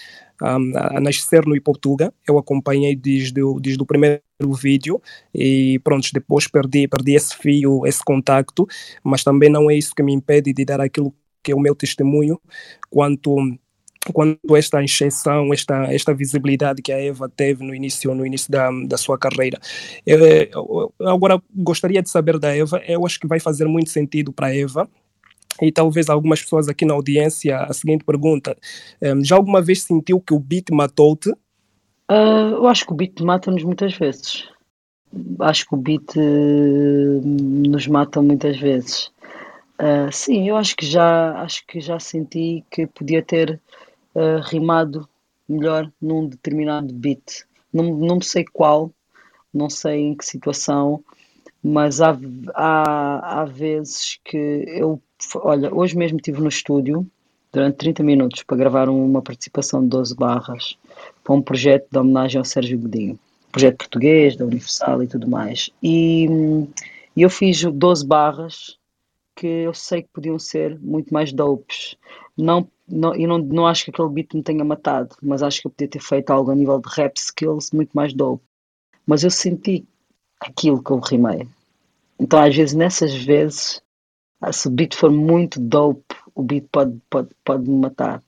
hum, a nascer no Ipotuga. Eu acompanhei desde, o- desde o primeiro vídeo e pronto, depois perdi, perdi esse fio, esse contacto, mas também não é isso que me impede de dar aquilo que é o meu testemunho quanto quanto esta injeção, esta, esta visibilidade que a Eva teve no início, no início da, da sua carreira. Eu, eu- eu agora gostaria de saber da Eva, eu acho que vai fazer muito sentido para a Eva, e talvez algumas pessoas aqui na audiência, a seguinte pergunta, em, já alguma vez sentiu que o beat matou-te? Ah, eu acho que o beat mata-nos muitas vezes. Acho que o beat eh, nos mata muitas vezes. Ah, sim, eu acho que já acho que já senti que podia ter ah, rimado melhor num determinado beat. Não, não sei qual, não sei em que situação, mas há, há, há vezes que eu. Olha, hoje mesmo estive no estúdio durante 30 minutos para gravar uma participação de 12 barras para um projeto de homenagem ao Sérgio Godinho. Projeto português, da Universal e tudo mais. E, e eu fiz 12 barras que eu sei que podiam ser muito mais dopes. Não, não, e não, não acho que aquele beat me tenha matado, mas acho que eu podia ter feito algo a nível de rap skills muito mais dope. mas eu senti aquilo que eu rimei. Então, às vezes, nessas vezes, ah, se o beat for muito dope, o beat pode, pode, pode me matar.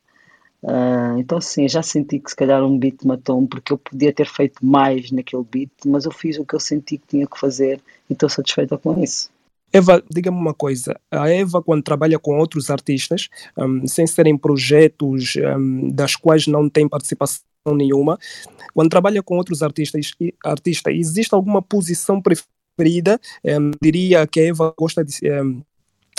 Uh, então, sim, já senti que se calhar um beat matou-me, porque eu podia ter feito mais naquele beat, mas eu fiz o que eu senti que tinha que fazer e estou satisfeita com isso. Eva, diga-me uma coisa. A Eva, quando trabalha com outros artistas, um, sem serem projetos um, das quais não tem participação nenhuma, quando trabalha com outros artistas, artista, existe alguma posição preferida? Um, diria que a Eva gosta de,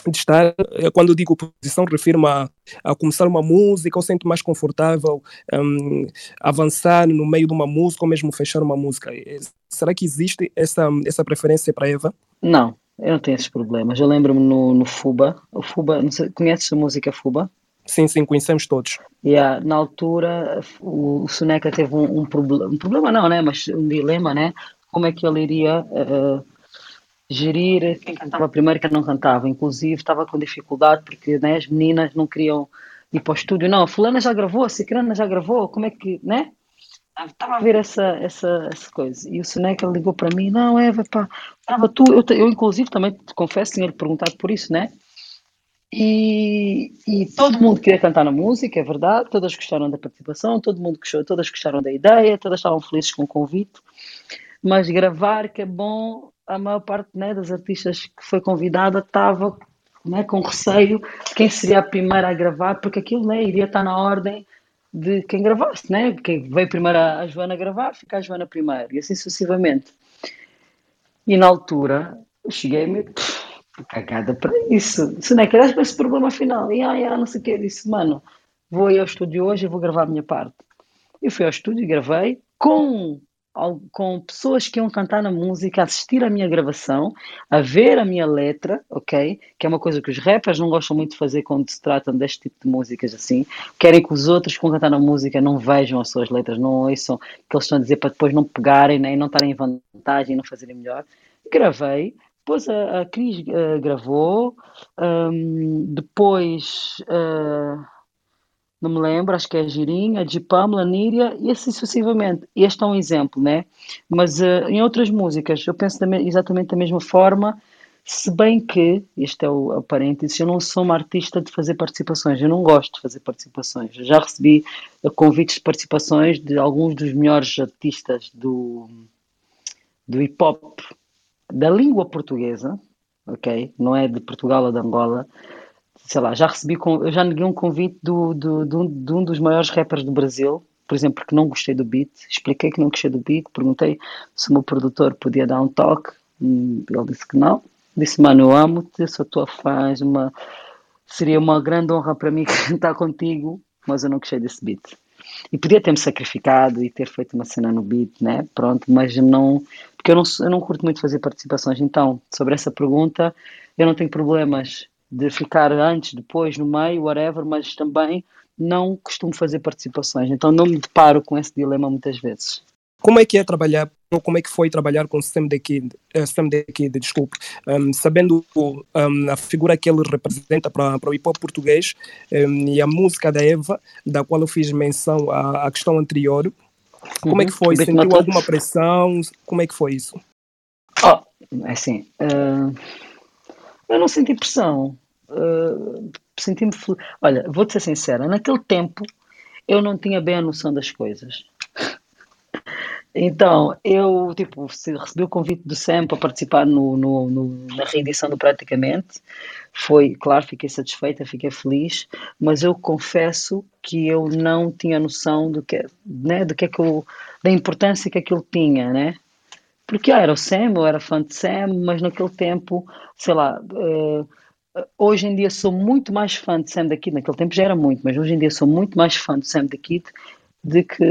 de estar, eh, quando digo posição, refiro-me a, a, começar uma música, ou sente mais confortável um, avançar no meio de uma música ou mesmo fechar uma música. Eh, será que existe essa, essa preferência para Eva? Não, eu não tenho esses problemas. Eu lembro-me no, no Fuba. O Fuba, não sei, conheces a música Fuba? Sim, sim, conhecemos todos. Yeah, na altura, o, o Soneca teve um, um, problema, um problema não, né? Mas um dilema, né? Como é que ele iria uh, gerir quem cantava primeiro e quem não cantava. Inclusive, estava com dificuldade porque né, as meninas não queriam ir para o estúdio. Não, fulana já gravou, a cicrana já gravou, como é que, né? Estava a ver essa, essa, essa coisa. E o Soneca ligou para mim, não, Eva, pá, estava tu, eu, eu inclusive também te confesso, tinha-lhe perguntado por isso, né? E, e, todo mundo queria cantar na música, é verdade, todas gostaram da participação, todo mundo gostou, todas gostaram da ideia, todas estavam felizes com o convite, mas gravar que é bom, a maior parte né, das artistas que foi convidada estava né, com receio de quem seria a primeira a gravar, porque aquilo né, iria estar na ordem de quem gravasse, né? Quem veio primeiro a Joana gravar, fica a Joana primeiro, e assim sucessivamente. E na altura, eu cheguei-me cagada para isso. Se não é que era esse problema final, e ai, ai, não sei o que, disse, mano, vou ir ao estúdio hoje e vou gravar a minha parte. Eu fui ao estúdio e gravei com com pessoas que iam cantar na música, assistir à minha gravação, a ver a minha letra, ok? Que é uma coisa que os rappers não gostam muito de fazer quando se tratam deste tipo de músicas assim. Querem que os outros que vão cantar na música não vejam as suas letras, não ouçam o que eles estão a dizer para depois não pegarem, nem não estarem em vantagem e não fazerem melhor. Gravei, depois a, a Cris uh, gravou, um, depois. Uh, não me lembro, acho que é Girinha, de Pamela, Níria e assim sucessivamente. Este é um exemplo, né? Mas uh, em outras músicas eu penso da exatamente da mesma forma, se bem que, este é o, o parênteses, eu não sou uma artista de fazer participações, eu não gosto de fazer participações. Eu já recebi uh, convites de participações de alguns dos melhores artistas do, do hip hop da língua portuguesa, ok? Não é de Portugal ou de Angola sei lá, já recebi, eu já neguei um convite do, do, do, de um dos maiores rappers do Brasil, por exemplo, porque não gostei do beat, expliquei que não gostei do beat, perguntei se o meu produtor podia dar um toque, hum, ele disse que não, disse, mano, eu amo-te, sou tua fã, uma... seria uma grande honra para mim cantar contigo, mas eu não gostei desse beat. E podia ter-me sacrificado e ter feito uma cena no beat, né? Pronto, mas não, porque eu não, eu não curto muito fazer participações. Então, sobre essa pergunta, eu não tenho problemas de ficar antes, depois, no meio, whatever, mas também não costumo fazer participações, então não me deparo com esse dilema muitas vezes. Como é que é trabalhar, ou como é que foi trabalhar com Sam the Kid, uh, Sam the Kid desculpe, um, sabendo um, a figura que ele representa para, para o hip hop português um, e a música da Eva, da qual eu fiz menção à, à questão anterior, como uhum. é que foi? Sentiu alguma pressão? Como é que foi isso? Oh, assim, uh, eu não senti pressão. Uh, senti-me. Olha, vou-te ser sincera, naquele tempo eu não tinha bem a noção das coisas. Então, eu tipo, recebi o convite do Sam para participar no, no, no, na reedição do Praticamente. Foi, claro, fiquei satisfeita, fiquei feliz, mas eu confesso que eu não tinha noção do que, né, do que é que eu, da importância que aquilo tinha, né? Porque ah, era o Sam, eu era fã de Sam, mas naquele tempo, sei lá, uh, hoje em dia sou muito mais fã de Sam da Kid, naquele tempo já era muito, mas hoje em dia sou muito mais fã de Sam da Kid de que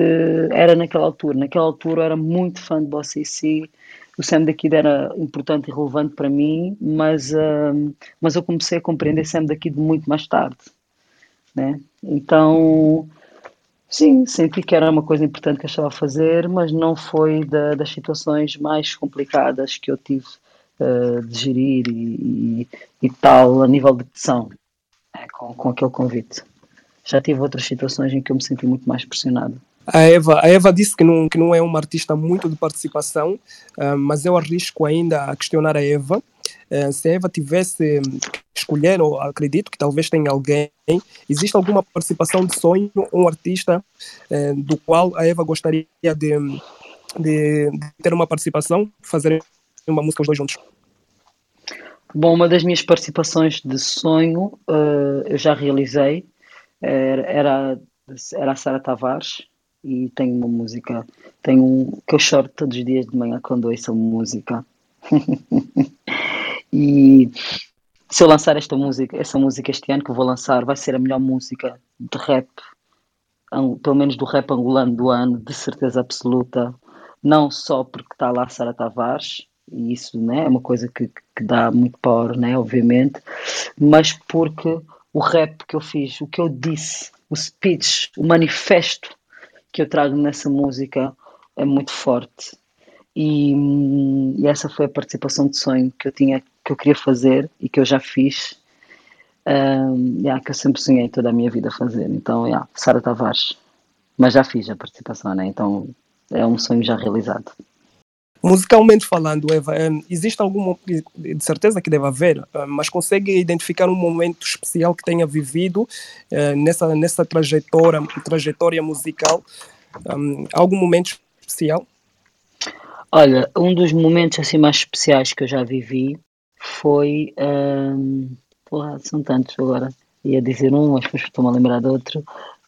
era naquela altura. Naquela altura eu era muito fã de Bossa C. O Sam da Kid era importante e relevante para mim, mas, uh, mas eu comecei a compreender Sam da Kid muito mais tarde. Né? Então Sim, senti que era uma coisa importante que eu estava a fazer, mas não foi da, das situações mais complicadas que eu tive uh, de gerir e, e, e, tal, a nível de pressão, é, com, com aquele convite. Já tive outras situações em que eu me senti muito mais pressionado. A Eva, a Eva disse que não, que não é uma artista muito de participação, uh, mas eu arrisco ainda a questionar a Eva. Uh, se a Eva tivesse que escolher, ou acredito que talvez tenha alguém, existe alguma participação de sonho, um artista uh, do qual a Eva gostaria de, de, de ter uma participação, fazer uma música os dois juntos? Bom, uma das minhas participações de sonho eu já realizei, era, era a Sara Tavares, e tenho uma música, tenho um que eu choro todos os dias de manhã quando ouço a música. e se eu lançar esta música, essa música este ano que vou lançar, vai ser a melhor música de rap, pelo menos do rap angolano do ano, de certeza absoluta. Não só porque está lá Sara Tavares, e isso né, é uma coisa que, que dá muito power, né, obviamente, mas porque o rap que eu fiz, o que eu disse, o speech, o manifesto que eu trago nessa música é muito forte. E, e, essa foi a participação de sonho que eu tinha, que eu queria fazer e que eu já fiz, um, yeah, que eu sempre sonhei toda a minha vida fazer. Então, yeah, Sara Tavares, mas já fiz a participação, né? Então é um sonho já realizado. Musicalmente falando, Eva, existe algum, de certeza que deve haver, mas consegue identificar um momento especial que tenha vivido nessa, nessa trajetória, trajetória musical? Um, algum momento especial? Olha, um dos momentos assim mais especiais que eu já vivi foi. Um, porra, são tantos agora. Ia dizer um, mas depois estou-me a lembrar de outro.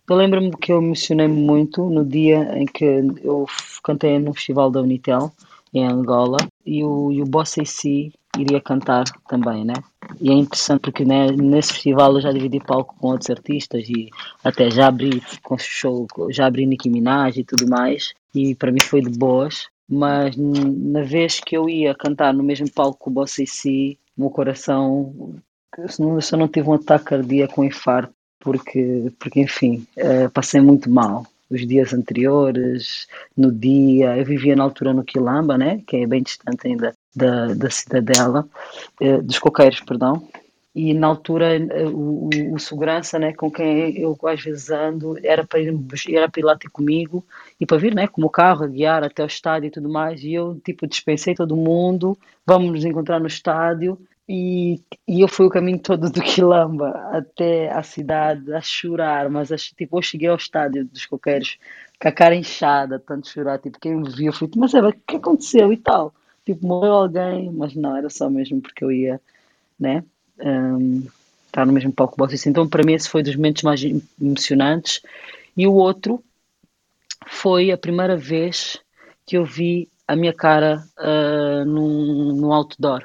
Eu lembro-me que eu emocionei-me muito no dia em que eu cantei no Festival da Unitel em Angola e o, e o Boss AC iria cantar também, né? E é interessante porque né, nesse festival eu já dividi palco com outros artistas e até já abri com show, já abri Nicki Minaj e tudo mais e para mim foi de boas, mas na vez que eu ia cantar no mesmo palco com o Boss AC, o meu coração, eu só não tive um ataque cardíaco um infarto porque, porque enfim, uh, passei muito mal os dias anteriores, no dia. Eu vivia na altura no Quilamba, né? que é bem distante ainda da, da cidadela, eh, dos coqueiros, perdão. E na altura eh, o, o, segurança né, com quem eu às vezes ando era para, ir, era para ir lá ter comigo e para vir né, com o carro a guiar até o estádio e tudo mais. E eu tipo dispensei todo mundo, vamos nos encontrar no estádio e, e eu fui o caminho todo do Quilamba até a cidade a chorar, mas tipo, eu cheguei ao estádio dos coqueiros com a cara inchada, tanto chorar, tipo, quem me viu, eu mas é, o que aconteceu e tal? Tipo, morreu alguém, mas não, era só mesmo porque eu ia, né, um, estar no mesmo palco que vocês. Então, para mim, esse foi dos momentos mais emocionantes. E o outro foi a primeira vez que eu vi a minha cara uh, num, outdoor.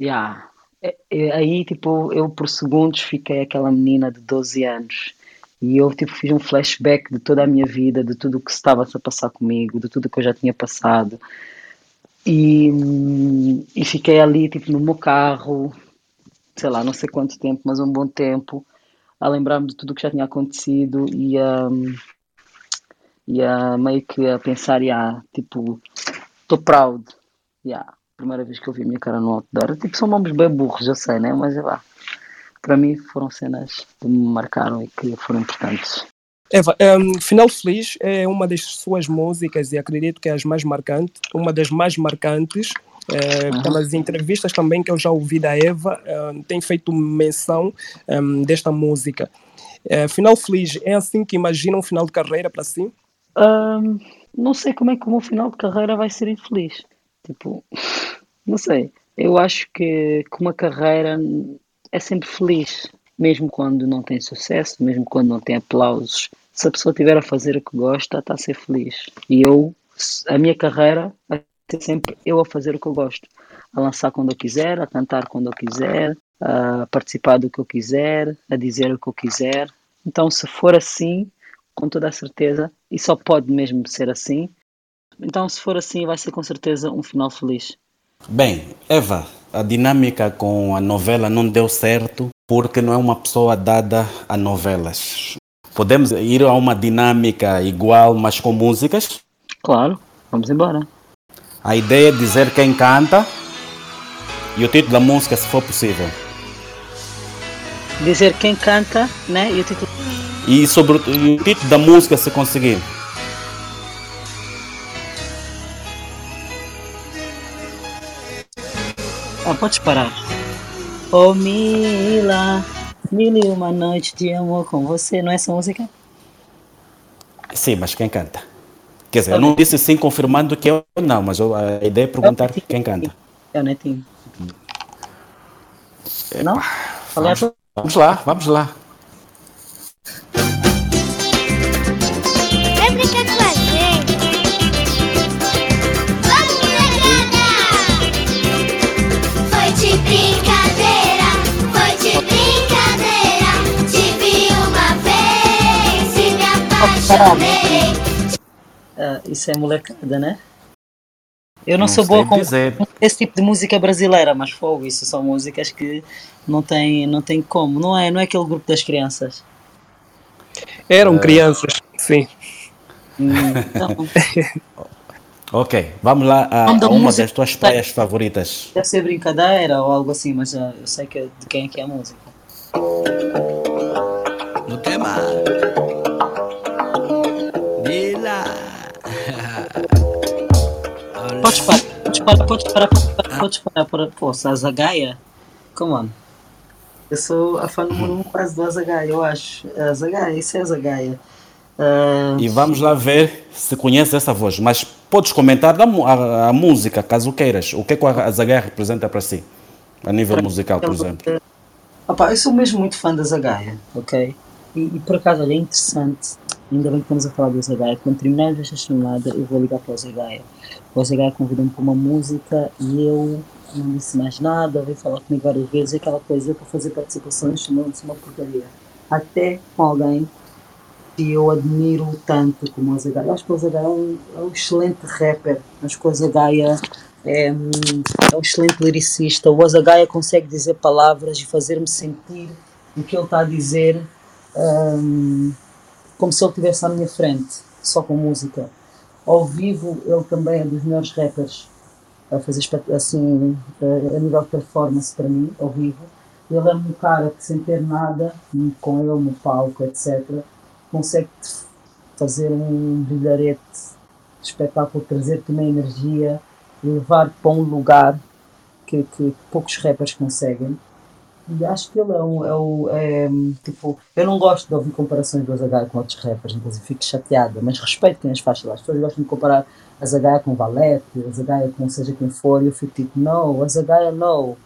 Yeah. Aí, tipo, eu por segundos fiquei aquela menina de 12 anos. E eu, tipo, fiz um flashback de toda a minha vida, de tudo o que estava a passar comigo, de tudo que eu já tinha passado. E, e fiquei ali, tipo, no meu carro, sei lá, não sei quanto tempo, mas um bom tempo, a lembrar-me de tudo o que já tinha acontecido e a, e a meio que a pensar, yeah, tipo, estou proud, yeah primeira vez que eu vi minha cara no outdoor. Tipo, são nomes bem burros, eu sei, né? Mas é lá. Para mim foram cenas que me marcaram e que foram importantes. Eva, um, Final Feliz é uma das suas músicas e acredito que é as mais marcantes, uma das mais marcantes. É, uhum. Pelas entrevistas também que eu já ouvi da Eva, um, tem feito menção um, desta música. É, final Feliz é assim que imagina um final de carreira para si? não sei como é que o meu final de carreira vai ser infeliz. Tipo, não sei. Eu acho que, que uma carreira é sempre feliz, mesmo quando não tem sucesso, mesmo quando não tem aplausos. Se a pessoa estiver a fazer o que gosta, está a ser feliz. E eu, a minha carreira vai ser sempre eu a fazer o que eu gosto. A lançar quando eu quiser, a cantar quando eu quiser, a participar do que eu quiser, a dizer o que eu quiser. Então, se for assim, com toda a certeza, e só pode mesmo ser assim, então, se for assim, vai ser com certeza um final feliz. Bem, Eva, a dinâmica com a novela não deu certo porque não é uma pessoa dada a novelas. Podemos ir a uma dinâmica igual, mas com músicas? Claro, vamos embora. A ideia é dizer quem canta e o título da música, se for possível. Dizer quem canta, né? E o título. E sobre o e o título da música, se conseguir. Ah, podes parar. Oh Mila, mil e uma noite de amor com você, não é essa música? Sim, mas quem canta? Quer dizer, eu não disse sim confirmando que eu não, mas eu- a ideia é perguntar quem canta. É o Netinho. Não? Tua- Vamos lá, vamos lá. Ah, isso é molecada, né? Eu não, Não sou boa com dizer. esse tipo de música brasileira, mas fogo, isso são músicas que não tem, não tem como, não é, não é aquele grupo das crianças. Eram crianças, sim. Então, Ok, vamos lá a, a uma música- das tuas praias favoritas. deve ser brincadeira ou algo assim, mas ah, eu sei que, de quem é que é a música. No tema. Podes parar, podes parar, podes parar, podes parar, podes parar, para, pô, se a Zagaia, come on. Eu sou a fã número um quase do Azagaia, eu acho. A Zagaia, isso é a Zagaia. Ah, E vamos lá ver se conheces essa voz. Mas podes comentar a, a música, caso queiras. O que é que a Zagaia representa para si? A nível musical, por exemplo. Opa, eu sou mesmo muito fã da Zagaia, ok? E, e por acaso, olha, é interessante, ainda bem que estamos a falar da Zagaia, quando terminarmos esta chamada eu vou ligar para o Zagaia. O Zagaia convidou-me para uma música e eu não disse mais nada, veio falar comigo várias vezes, aquela coisa, para fazer participações chamou-se uma porcaria. Até com alguém que eu admiro tanto como o Zagaia. Acho que o Zagaia é um, é um excelente rapper, acho que o Zagaia é, hum, é um excelente lyricista. O Azagaia consegue dizer palavras e fazer-me sentir o que ele está a dizer hum, como se ele estivesse à minha frente, só com música. Ao vivo, ele também é dos melhores rappers a fazer assim, a, a nível de performance para mim, ao vivo. Ele é um cara que, sem ter nada, com ele no palco, etc., consegue fazer um brilharete espetáculo, trazer-te uma energia, levar para um lugar que, que poucos rappers conseguem. Acho que ele é. É, um- é, tipo, eu não gosto de ouvir comparações do Azagaia com outros rappers, inclusive fico chateada, mas respeito quem as faz. lá, As pessoas gostam de comparar Azagaia com Valete, Azagaia com seja quem for, e eu fico tipo, não, Azagaia não.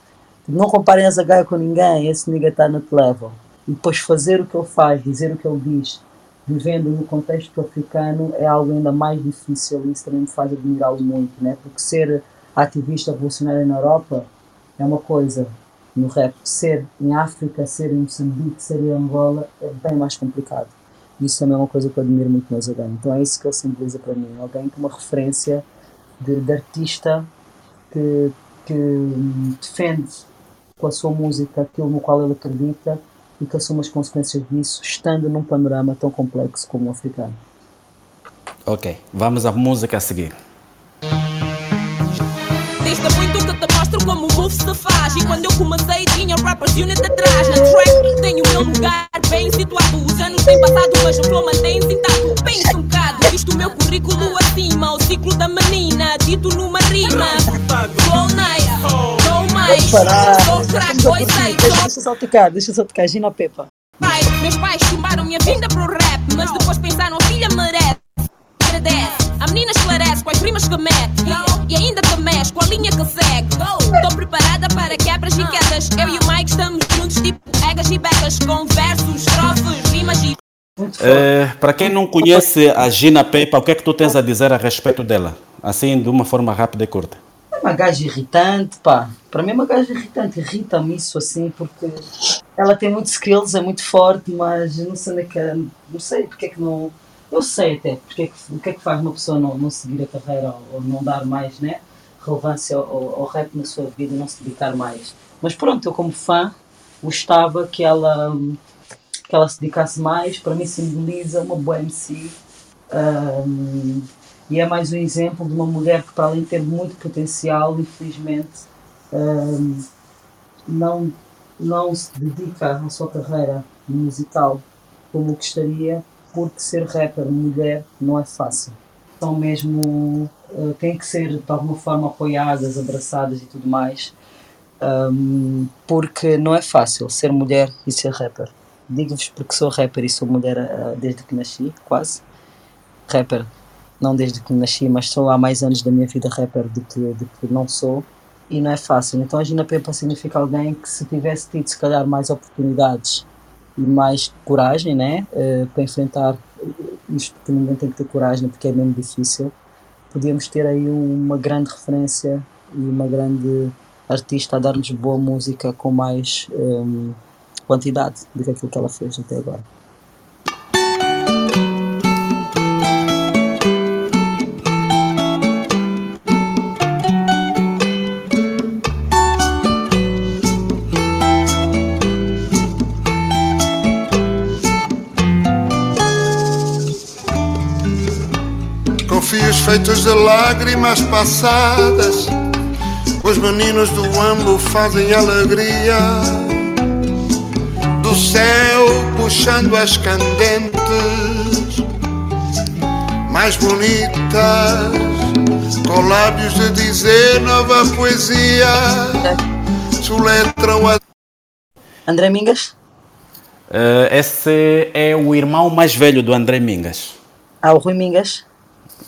Tipo, não comparem Azagaia com ninguém, esse nigga está no level. E depois fazer o que ele faz, dizer o que ele diz, vivendo no contexto africano, é algo ainda mais difícil e isso também me faz admirá-lo muito, né? porque ser ativista revolucionário na Europa é uma coisa, no rap, ser em África, ser em Moçambique, ser em Angola é bem mais complicado. Isso também é uma coisa que eu admiro muito no Azagaia. Então é isso que ele simboliza para mim. Alguém com uma referência de, de artista que, que hum, defende com a sua música aquilo no qual ele acredita e que assume as consequências disso, estando num panorama tão complexo como o africano. Ok, vamos à música a seguir. Move se faz. E quando eu comecei tinha rappers unit atrás. Na track tenho o meu lugar bem situado. Os anos têm passado mas o flow mantém-se intacto Pensa um bocado, visto o meu currículo acima. O ciclo da menina, dito numa rima. Flow nice, flow mais! Sou crack, pois sei, Deixa eu só tocar, deixa eu só tocar, Gina Pepa. pai Meus pais chumbaram minha vinda pro rap Mas depois pensaram, filha merece. Agradece, a menina esclarece com as rimas que mete E ainda te mexe com a linha que segue Estou preparada para quebras e quedas Eu e o Mike estamos juntos tipo egas e becas Com versos, estrofes, rimas e Eh, para quem não conhece a Gina Pepa, o que é que tu tens a dizer a respeito dela? Assim, de uma forma rápida e curta. É uma gaja irritante, pá. Para mim é uma gaja irritante. Irrita-me isso assim, porque ela tem muitos skills, é muito forte, mas não sei é que é- Não sei porque é que não. Eu sei até porque é que, o que é que faz uma pessoa não, não seguir a carreira ou, ou não dar mais né, relevância ao, ao rap na sua vida e não se dedicar mais. Mas pronto, eu como fã gostava que ela, que ela se dedicasse mais. Para mim simboliza uma boa MC. Ahm, e é mais um exemplo de uma mulher que, para além de ter muito potencial, infelizmente ahm, não, não se dedica à sua carreira musical como gostaria, porque ser rapper mulher não é fácil. São mesmo, eh, têm que ser de alguma forma apoiadas, abraçadas e tudo mais, Ahm, porque não é fácil ser mulher e ser rapper. Digo-vos porque sou rapper e sou mulher ah, desde que nasci, quase. Rapper, não desde que nasci, mas sou há mais anos da minha vida rapper do que, do que não sou. E não é fácil. Então a Gina Pepa significa alguém que se tivesse tido se calhar mais oportunidades e mais coragem, né? eh, para enfrentar isto que ninguém tem que ter coragem porque é mesmo difícil. Podíamos ter aí uma grande referência e uma grande artista a dar-nos boa música com mais em, quantidade do que aquilo que ela fez até agora. Feitos de lágrimas passadas, os meninos do Ambo fazem alegria. Do céu puxando as candentes, mais bonitas, com lábios de dizer nova poesia. Soletram a André Mingas? Eh, esse é o irmão mais velho do André Mingas. Ah, o Rui Mingas?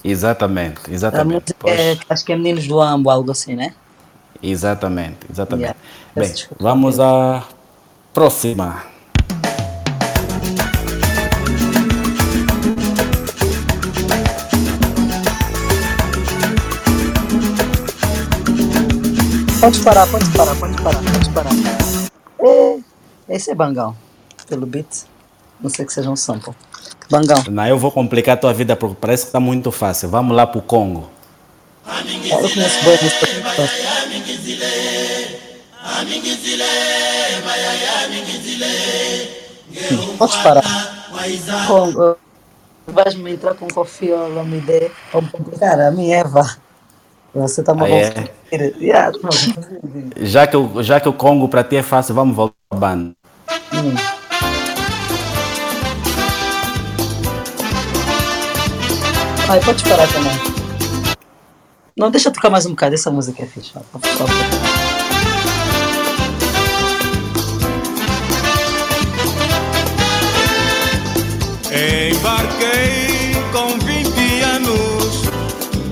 Exatamente, exatamente. música é, acho que é Meninos do Ambo, algo assim, né? Exatamente, exatamente. Yeah. Bem, vamos à próxima. Pode parar, pode parar, pode parar, pode parar. Esse é Bangão, pelo beat. Não sei que seja um sample. Bangão. Não, eu vou complicar a tua vida porque parece que está muito fácil. Vamos lá para o Congo. Eu conheço boa música. Pode parar. Com, Vais-me entrar com Kofi Olomide. Vamos complicar. A minha Eva. Você está uma Ah, é? Yeah. Já que, o, já que o Congo para ti é fácil, vamos voltar à banda. Hum. Ai, pode parar também. Não, deixa eu tocar mais um bocado. Essa música é fixe. ó. Por favor. Embarquei com 20 anos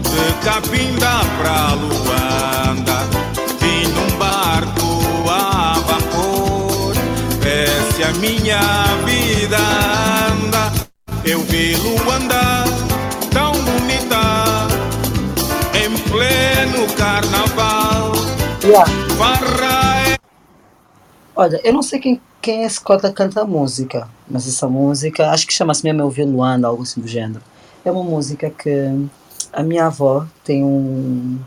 de Capinda pra Luanda. Vim num barco a vapor. Desce a minha vida anda. Eu vi Luanda bonita em pleno carnaval. Farra Olha, eu não sei quem, quem é esse cota canta a música, mas essa música, acho que chama-se mesmo Eu Vi Luanda, algo assim do gênero. É uma música que a minha avó tem um,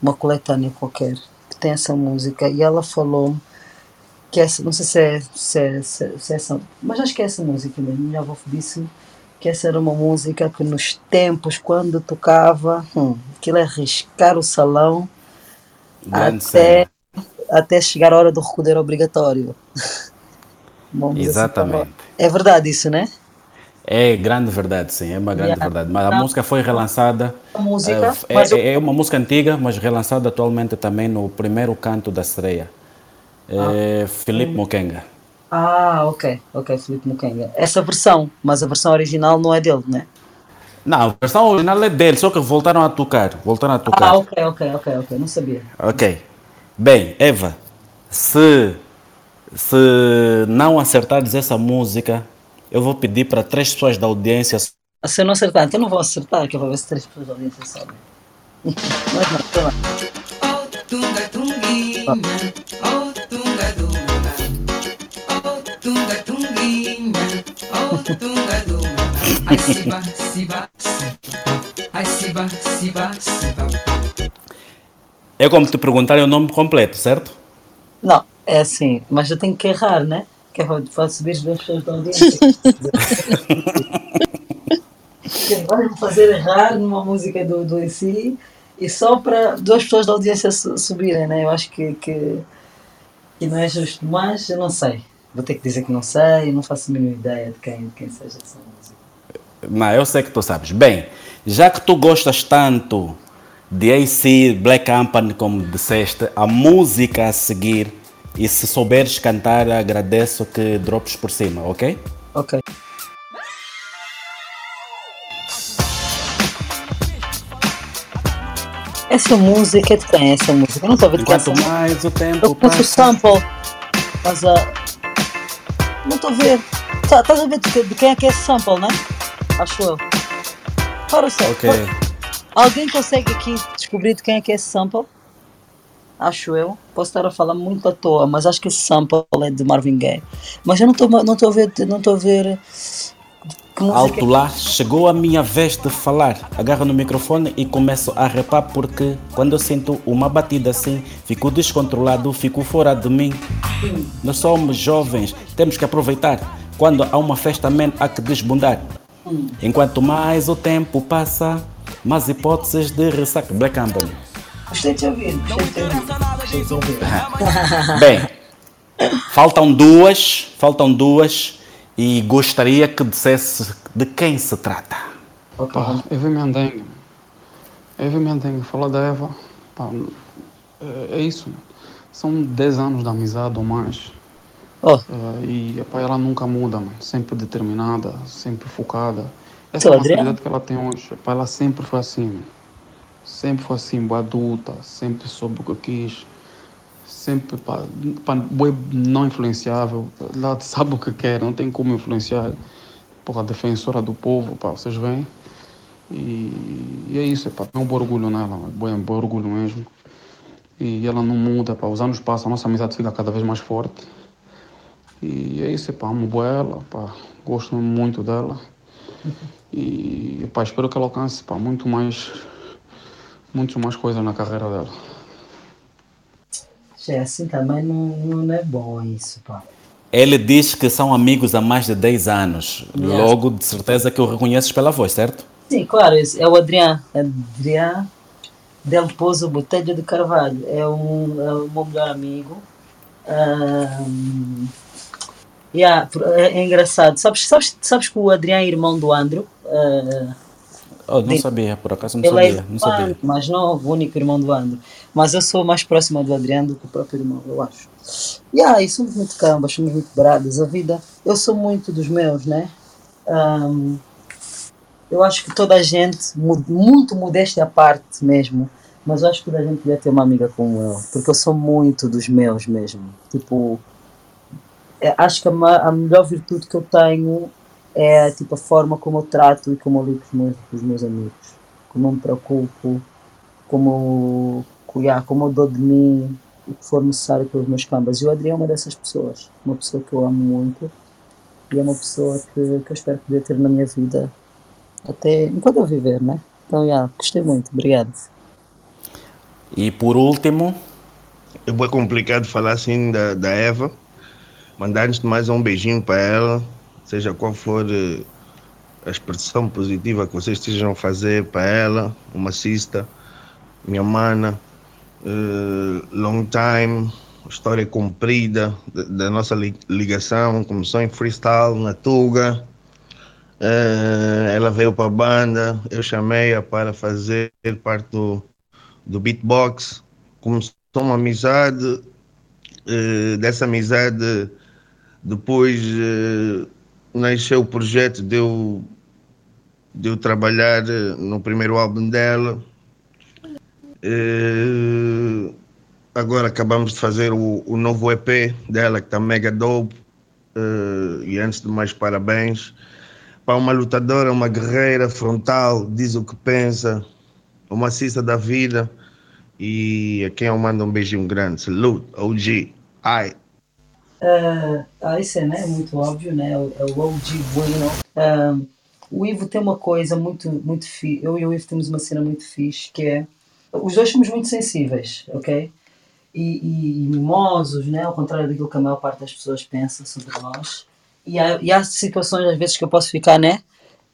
uma coletânea qualquer que tem essa música e ela falou que essa, não sei se é, se é, se é- se é essa, mas acho que é essa música mesmo. Minha avó disse que essa era uma música que nos tempos, quando tocava, hum, aquilo é riscar o salão Grande até, até chegar a hora do recolher obrigatório. Música- Exatamente. É verdade isso, né? É grande verdade, sim, é uma grande Yeah. verdade. Mas a Não. música foi relançada. A música, eh, mas eu- é, é uma música antiga, mas relançada atualmente também no primeiro canto da sereia. É Felipe Mukenga. Ah, ok, ok, Felipe Mukenga. Essa versão, mas a versão original não é dele, né? Não, a versão original é dele, só que voltaram a tocar. Voltaram a tocar. Ah, ok, ok, ok, ok, não sabia. Ok. Bem, Eva, se, se não acertares essa música, eu vou pedir para três pessoas da audiência. Se eu não acertar, então eu não vou acertar, que eu vou ver se três pessoas da audiência sabem. Mas não, sei lá. Tunga tunguinha, oh tunga dunga. Ai siba, siba, siba, ai siba, siba, siba. É como te perguntarem o nome completo, certo? Não, é assim, mas eu tenho que errar, né? Que é para- para subir as duas pessoas da audiência. Vai me fazer errar numa música do, do IC e só para duas pessoas da audiência su- subirem, né? Eu acho que, que, que não é justo, mas eu não sei. Vou ter que dizer que não sei, não faço a mínima ideia de quem, de quem seja essa música. Não, eu sei que tu sabes. Bem, já que tu gostas tanto de AC, Black Company, como disseste, a música a seguir, e se souberes cantar, agradeço que drops por cima, ok? Ok. Essa música é de quem essa música? Eu não estou a ver de quem música. mais o tempo Eu conheço o passa. sample, mas a. Não estou a ver. Tá- Estás a ver de, de quem é que é esse sample, né? Acho eu. Para só. Ok. Alguém consegue aqui descobrir de quem é que é esse sample? Acho eu. Posso estar a falar muito à toa, mas acho que esse sample é de Marvin Gaye. Mas eu não estou não a ver. Não estou a ver. Alto lá, chegou a minha vez de falar. Agarro no microfone e começo a repar porque quando eu sinto uma batida assim, fico descontrolado, fico fora de mim. Nós somos jovens, temos que aproveitar. Quando há uma festa, man, há que desbundar. Enquanto mais o tempo passa, mais hipóteses de ressaca. Black Company. Gostei de ouvir. Gostei de ouvir. Bem, faltam duas, faltam duas e gostaria que dissesse de quem se trata. Pá, Eva Mendengue. Eva Mendengue, falou da Eva. Pá, é, é isso. São 10 anos de amizade ou mais. Oh. Eh, e pá, ela nunca muda, mano. sempre determinada, sempre focada. Essa Então, é a Adriano? maturidade que ela tem hoje. Pá, ela sempre foi assim. mano. Sempre foi assim, boa adulta, sempre soube o que quis. Sempre, pá, pá, não influenciável. Ela sabe o que quer, não tem como influenciar. Porra, defensora do povo, pá, vocês veem. E, e é isso, pá, um bom orgulho nela, é bom, bom orgulho mesmo. E ela não muda, pá, os anos passam, a nossa amizade fica cada vez mais forte. E é isso, pá, amo ela, pá, gosto muito dela. E pá, espero que ela alcance pá, muito mais, muito mais coisas na carreira dela. É assim também não, não é bom isso, pá. Ele diz que são amigos há mais de 10 anos. Yes. Logo, de certeza que o reconheces pela voz, certo? Sim, claro, é o Adriano. Adriano Del Pozo Botelho de Carvalho. É, um, é o meu melhor amigo. Ahm, yeah, é, é engraçado. Sabes, sabes, sabes que o Adriano é irmão do Andro? Ah, Oh, não Sim. sabia, por acaso não é sabia. Não sabia. mais novo, o único irmão do Andro. Mas eu sou mais próxima do Adriano do que o próprio irmão, eu acho. E aí, somos muito cambas, somos muito bradas. A vida, eu sou muito dos meus, né? Ahm, eu acho que toda a gente, mu- muito modéstia à parte mesmo, mas eu acho que toda a gente devia ter uma amiga como eu, porque eu sou muito dos meus mesmo. Tipo, é, acho que a, a melhor virtude que eu tenho é tipo a forma como eu trato e como eu com os meus, com os meus amigos, como eu me preocupo, como, yeah, como eu dou de mim o que for necessário pelos meus cambas. E o Adriano é uma dessas pessoas, uma pessoa que eu amo muito e é uma pessoa que, que eu espero poder ter na minha vida até enquanto eu viver, né? Então, yeah, gostei muito, obrigado. E por último, É bem complicado falar assim da, da Eva. Mandar antes de mais um beijinho para ela, seja qual for eh, a expressão positiva que vocês estejam a fazer para ela, uma cista, minha mana, eh, long time, história comprida da, nossa li- ligação, começou em freestyle na Tuga. Eh, ela veio para a banda, eu chamei-a para fazer parte do, do beatbox. Começou uma amizade, eh, dessa amizade depois eh, nasceu o projeto de eu, de eu trabalhar no primeiro álbum dela. Eh, agora acabamos de fazer o, o novo EP dela, que está mega dope. Eh, e antes de mais, parabéns. Para uma lutadora, uma guerreira frontal, diz o que pensa, uma cista da vida. E a quem eu mando um beijinho grande. Salute, OG. Ai. Ah, isso é, né? muito óbvio, né? É o é o OG Bueno. Ah, o Ivo tem uma coisa muito, muito fixe. Eu e o Ivo temos uma cena muito fixe que é. Os dois somos muito sensíveis, ok? E, e, e mimosos, né? Ao contrário daquilo que a maior parte das pessoas pensa sobre nós. E há, e há situações, às vezes, que eu posso ficar, né?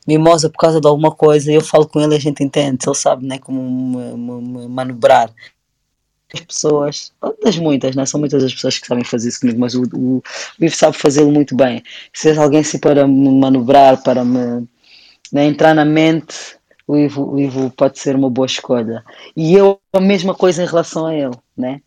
Mimosa por causa de alguma coisa eu falo com ele e a gente entende. Ele sabe, né? Como me, me- me manobrar. As pessoas, das muitas, né? são muitas as pessoas que sabem fazer isso comigo, mas o, o, sabe fazê-lo muito bem. Se alguém se para me manobrar, para me né, entrar na mente, o Ivo, o Ivo pode ser uma boa escolha. E eu, a mesma coisa em relação a ele, né?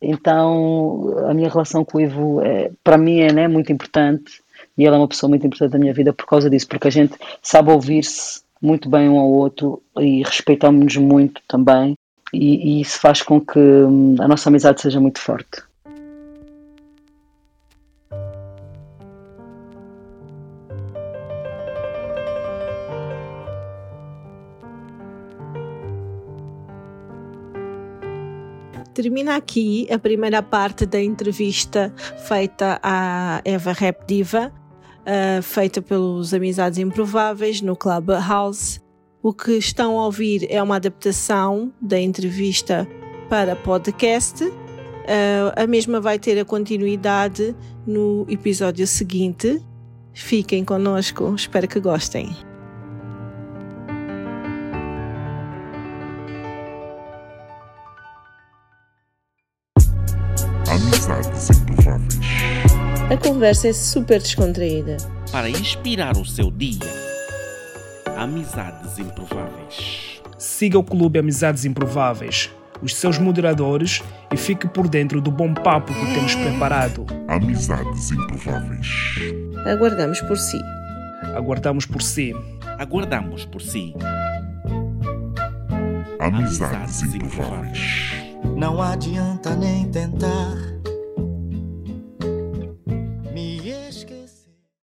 Então, a minha relação com o Ivo, é, para mim, é né, muito importante e ele é uma pessoa muito importante da minha vida por causa disso, porque a gente sabe ouvir-se muito bem um ao outro e respeitamos-nos muito também, e, e isso faz com que hum, a nossa amizade seja muito forte. Termina aqui a primeira parte da entrevista feita à Eva Rap Diva, uh, feita pelos Amizades Improváveis no Clubhouse. O que estão a ouvir é uma adaptação da entrevista para podcast. Uh, a mesma vai ter a continuidade no episódio seguinte. Fiquem connosco, espero que gostem. A conversa é super descontraída. Para inspirar o seu dia. Amizades improváveis. Siga o Clube Amizades Improváveis, os seus moderadores e fique por dentro do bom papo que temos preparado. Amizades improváveis. Aguardamos por si. Aguardamos por si. Aguardamos por si. Amizades improváveis. Não adianta nem tentar